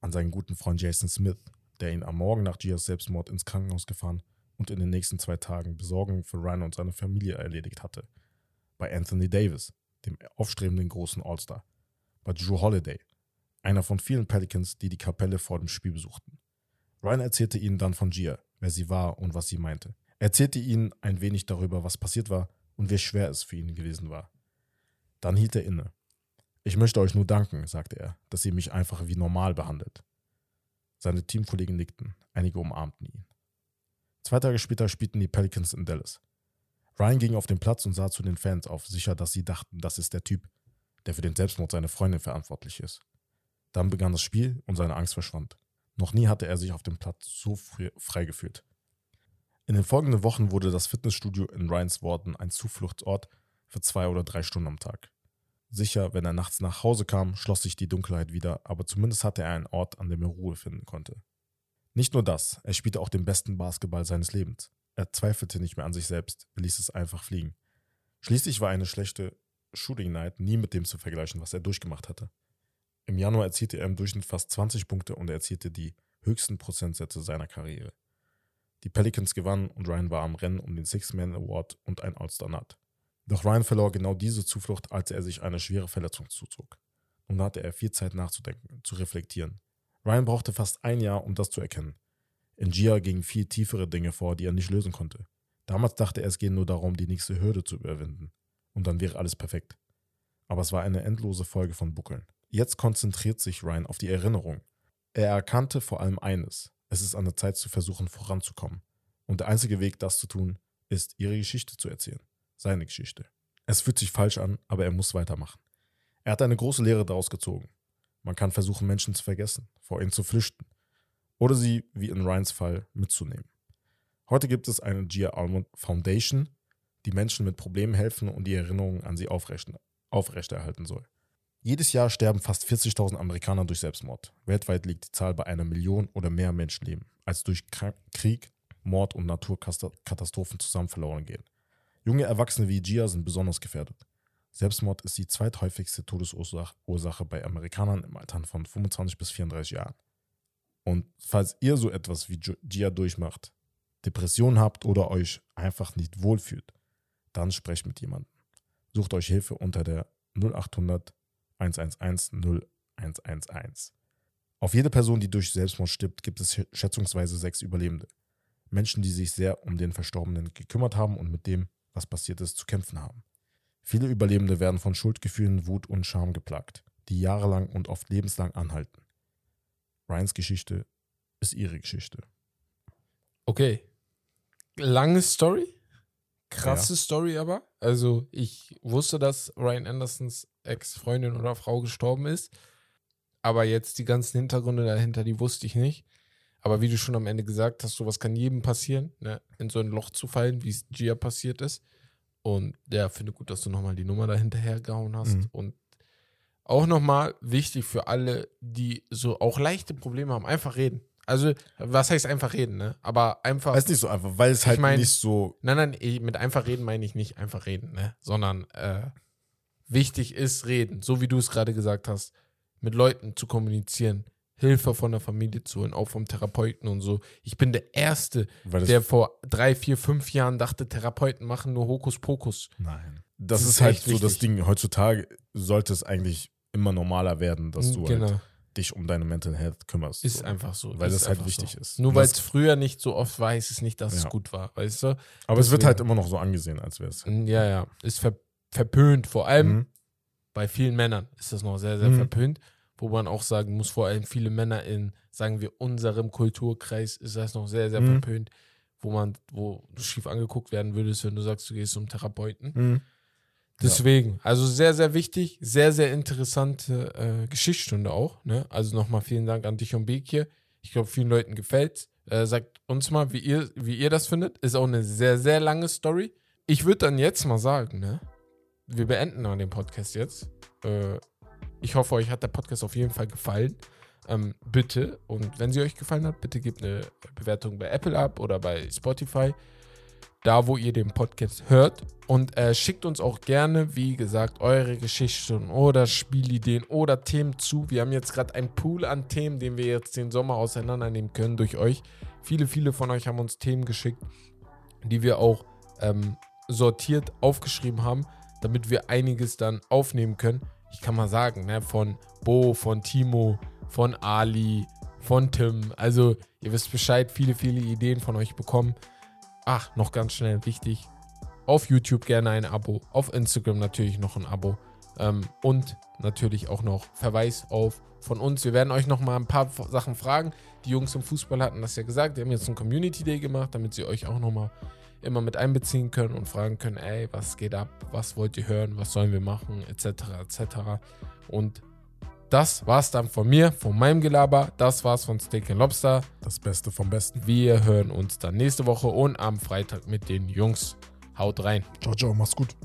An seinen guten Freund Jason Smith, der ihn am Morgen nach Gias Selbstmord ins Krankenhaus gefahren und in den nächsten zwei Tagen Besorgung für Ryan und seine Familie erledigt hatte. Bei Anthony Davis, dem aufstrebenden großen All-Star. Bei Drew Holiday, einer von vielen Pelicans, die die Kapelle vor dem Spiel besuchten. Ryan erzählte ihnen dann von Gia, wer sie war und was sie meinte. Er erzählte ihnen ein wenig darüber, was passiert war und wie schwer es für ihn gewesen war. Dann hielt er inne. Ich möchte euch nur danken, sagte er, dass ihr mich einfach wie normal behandelt. Seine Teamkollegen nickten, einige umarmten ihn. Zwei Tage später spielten die Pelicans in Dallas. Ryan ging auf den Platz und sah zu den Fans auf, sicher, dass sie dachten, das ist der Typ, der für den Selbstmord seiner Freundin verantwortlich ist. Dann begann das Spiel und seine Angst verschwand. Noch nie hatte er sich auf dem Platz so frei gefühlt. In den folgenden Wochen wurde das Fitnessstudio in Ryans Worten ein Zufluchtsort für zwei oder drei Stunden am Tag. Sicher, wenn er nachts nach Hause kam, schloss sich die Dunkelheit wieder, aber zumindest hatte er einen Ort, an dem er Ruhe finden konnte. Nicht nur das, er spielte auch den besten Basketball seines Lebens. Er zweifelte nicht mehr an sich selbst, er ließ es einfach fliegen. Schließlich war eine schlechte Shooting Night nie mit dem zu vergleichen, was er durchgemacht hatte. Im Januar erzielte er im Durchschnitt fast 20 Punkte und er erzielte die höchsten Prozentsätze seiner Karriere. Die Pelicans gewannen und Ryan war am Rennen um den Six-Man Award und ein All-Star-Nut. Doch Ryan verlor genau diese Zuflucht, als er sich eine schwere Verletzung zuzog. Nun hatte er viel Zeit nachzudenken, zu reflektieren. Ryan brauchte fast ein Jahr, um das zu erkennen. In Gia gingen viel tiefere Dinge vor, die er nicht lösen konnte. Damals dachte er, es gehe nur darum, die nächste Hürde zu überwinden. Und dann wäre alles perfekt. Aber es war eine endlose Folge von Buckeln. Jetzt konzentriert sich Ryan auf die Erinnerung. Er erkannte vor allem eines. Es ist an der Zeit zu versuchen, voranzukommen. Und der einzige Weg, das zu tun, ist, ihre Geschichte zu erzählen seine Geschichte. Es fühlt sich falsch an, aber er muss weitermachen. Er hat eine große Lehre daraus gezogen. Man kann versuchen, Menschen zu vergessen, vor ihnen zu flüchten oder sie, wie in Ryans Fall, mitzunehmen. Heute gibt es eine Gia Almond Foundation, die Menschen mit Problemen helfen und die Erinnerungen an sie aufrechterhalten soll. Jedes Jahr sterben fast 40.000 Amerikaner durch Selbstmord. Weltweit liegt die Zahl bei einer Million oder mehr Menschenleben, als durch Krieg, Mord und Naturkatastrophen zusammen verloren gehen. Junge Erwachsene wie Gia sind besonders gefährdet. Selbstmord ist die zweithäufigste Todesursache bei Amerikanern im Alter von 25 bis 34 Jahren. Und falls ihr so etwas wie Gia durchmacht, Depressionen habt oder euch einfach nicht wohlfühlt, dann sprecht mit jemandem. Sucht euch Hilfe unter der 0800 111 0111. Auf jede Person, die durch Selbstmord stirbt, gibt es schätzungsweise sechs Überlebende. Menschen, die sich sehr um den Verstorbenen gekümmert haben und mit dem, was passiert ist, zu kämpfen haben. Viele Überlebende werden von Schuldgefühlen, Wut und Scham geplagt, die jahrelang und oft lebenslang anhalten. Ryans Geschichte ist ihre Geschichte. Okay. Lange Story. Krasse Story aber. Also, ich wusste, dass Ryan Andersons Ex-Freundin oder Frau gestorben ist. Aber jetzt die ganzen Hintergründe dahinter, die wusste ich nicht. Aber wie du schon am Ende gesagt hast, sowas kann jedem passieren, ne? in so ein Loch zu fallen, wie es Gia passiert ist. Und ja, finde gut, dass du nochmal die Nummer dahinterher gehauen hast. Mhm. Und auch nochmal wichtig für alle, die so auch leichte Probleme haben, einfach reden. Also, was heißt einfach reden, ne? Aber einfach. Weiß nicht so einfach, weil es Ich halt mein- nicht so. Nein, nein, ich- mit einfach reden meine ich nicht einfach reden, ne? Sondern äh, wichtig ist reden, so wie du es gerade gesagt hast, mit Leuten zu kommunizieren, Hilfe von der Familie zu holen, auch vom Therapeuten und so. Ich bin der Erste, der vor drei, vier, fünf Jahren dachte, Therapeuten machen nur Hokuspokus. nein. Das, Das ist ist halt so das. Ding. Heutzutage sollte es eigentlich immer normaler werden, dass du genau, halt dich um deine Mental Health kümmerst. ist so. einfach so. Weil ist das halt wichtig so. ist. Nur weil es früher nicht so oft war, heißt es nicht, dass es Ja. gut war, weißt du? Aber es wird deswegen- halt immer noch so angesehen, als wäre es. Ja, ja, ist ver verpönt, vor allem Mhm. bei vielen Männern ist das noch sehr, sehr Mhm. verpönt, wo man auch sagen muss, vor allem viele Männer in, sagen wir, unserem Kulturkreis ist das noch sehr, sehr Mhm. verpönt, wo man, wo du schief angeguckt werden würdest, wenn du sagst, du gehst zum Therapeuten. Mhm. Deswegen, also sehr, sehr wichtig, sehr, sehr interessante äh, Geschichtsstunde auch. Ne? Also nochmal vielen Dank an dich und Bekir. Ich glaube, vielen Leuten gefällt. Äh, sagt uns mal, wie ihr, wie ihr das findet. Ist auch eine sehr, sehr lange Story. Ich würde dann jetzt mal sagen, ne? wir beenden mal den Podcast jetzt. Äh, ich hoffe, euch hat der Podcast auf jeden Fall gefallen. Ähm, bitte, und wenn sie euch gefallen hat, bitte gebt eine Bewertung bei Apple ab oder bei Spotify da wo ihr den Podcast hört. Und äh, schickt uns auch gerne, wie gesagt, eure Geschichten oder Spielideen oder Themen zu. Wir haben jetzt gerade einen Pool an Themen, den wir jetzt den Sommer auseinandernehmen können durch euch. Viele, viele von euch haben uns Themen geschickt, die wir auch ähm, sortiert aufgeschrieben haben, damit wir einiges dann aufnehmen können. Ich kann mal sagen, ne, von Bo, von Timo, von Ali, von Tim. Also, ihr wisst Bescheid, viele, viele Ideen von euch bekommen. Ach, noch ganz schnell wichtig. Auf YouTube gerne ein Abo, auf Instagram natürlich noch ein Abo ähm, und natürlich auch noch Verweis auf von uns. Wir werden euch noch mal ein paar Sachen fragen. Die Jungs im Fußball hatten das ja gesagt. Die haben jetzt einen Community Day gemacht, damit sie euch auch noch mal immer mit einbeziehen können und fragen können, ey, was geht ab, was wollt ihr hören, was sollen wir machen, etc. etc. Und das war's dann von mir, von meinem Gelaber. Das war's von Steak and Lobster. Das Beste vom Besten. Wir hören uns dann nächste Woche und am Freitag mit den Jungs. Haut rein. Ciao, ciao, mach's gut.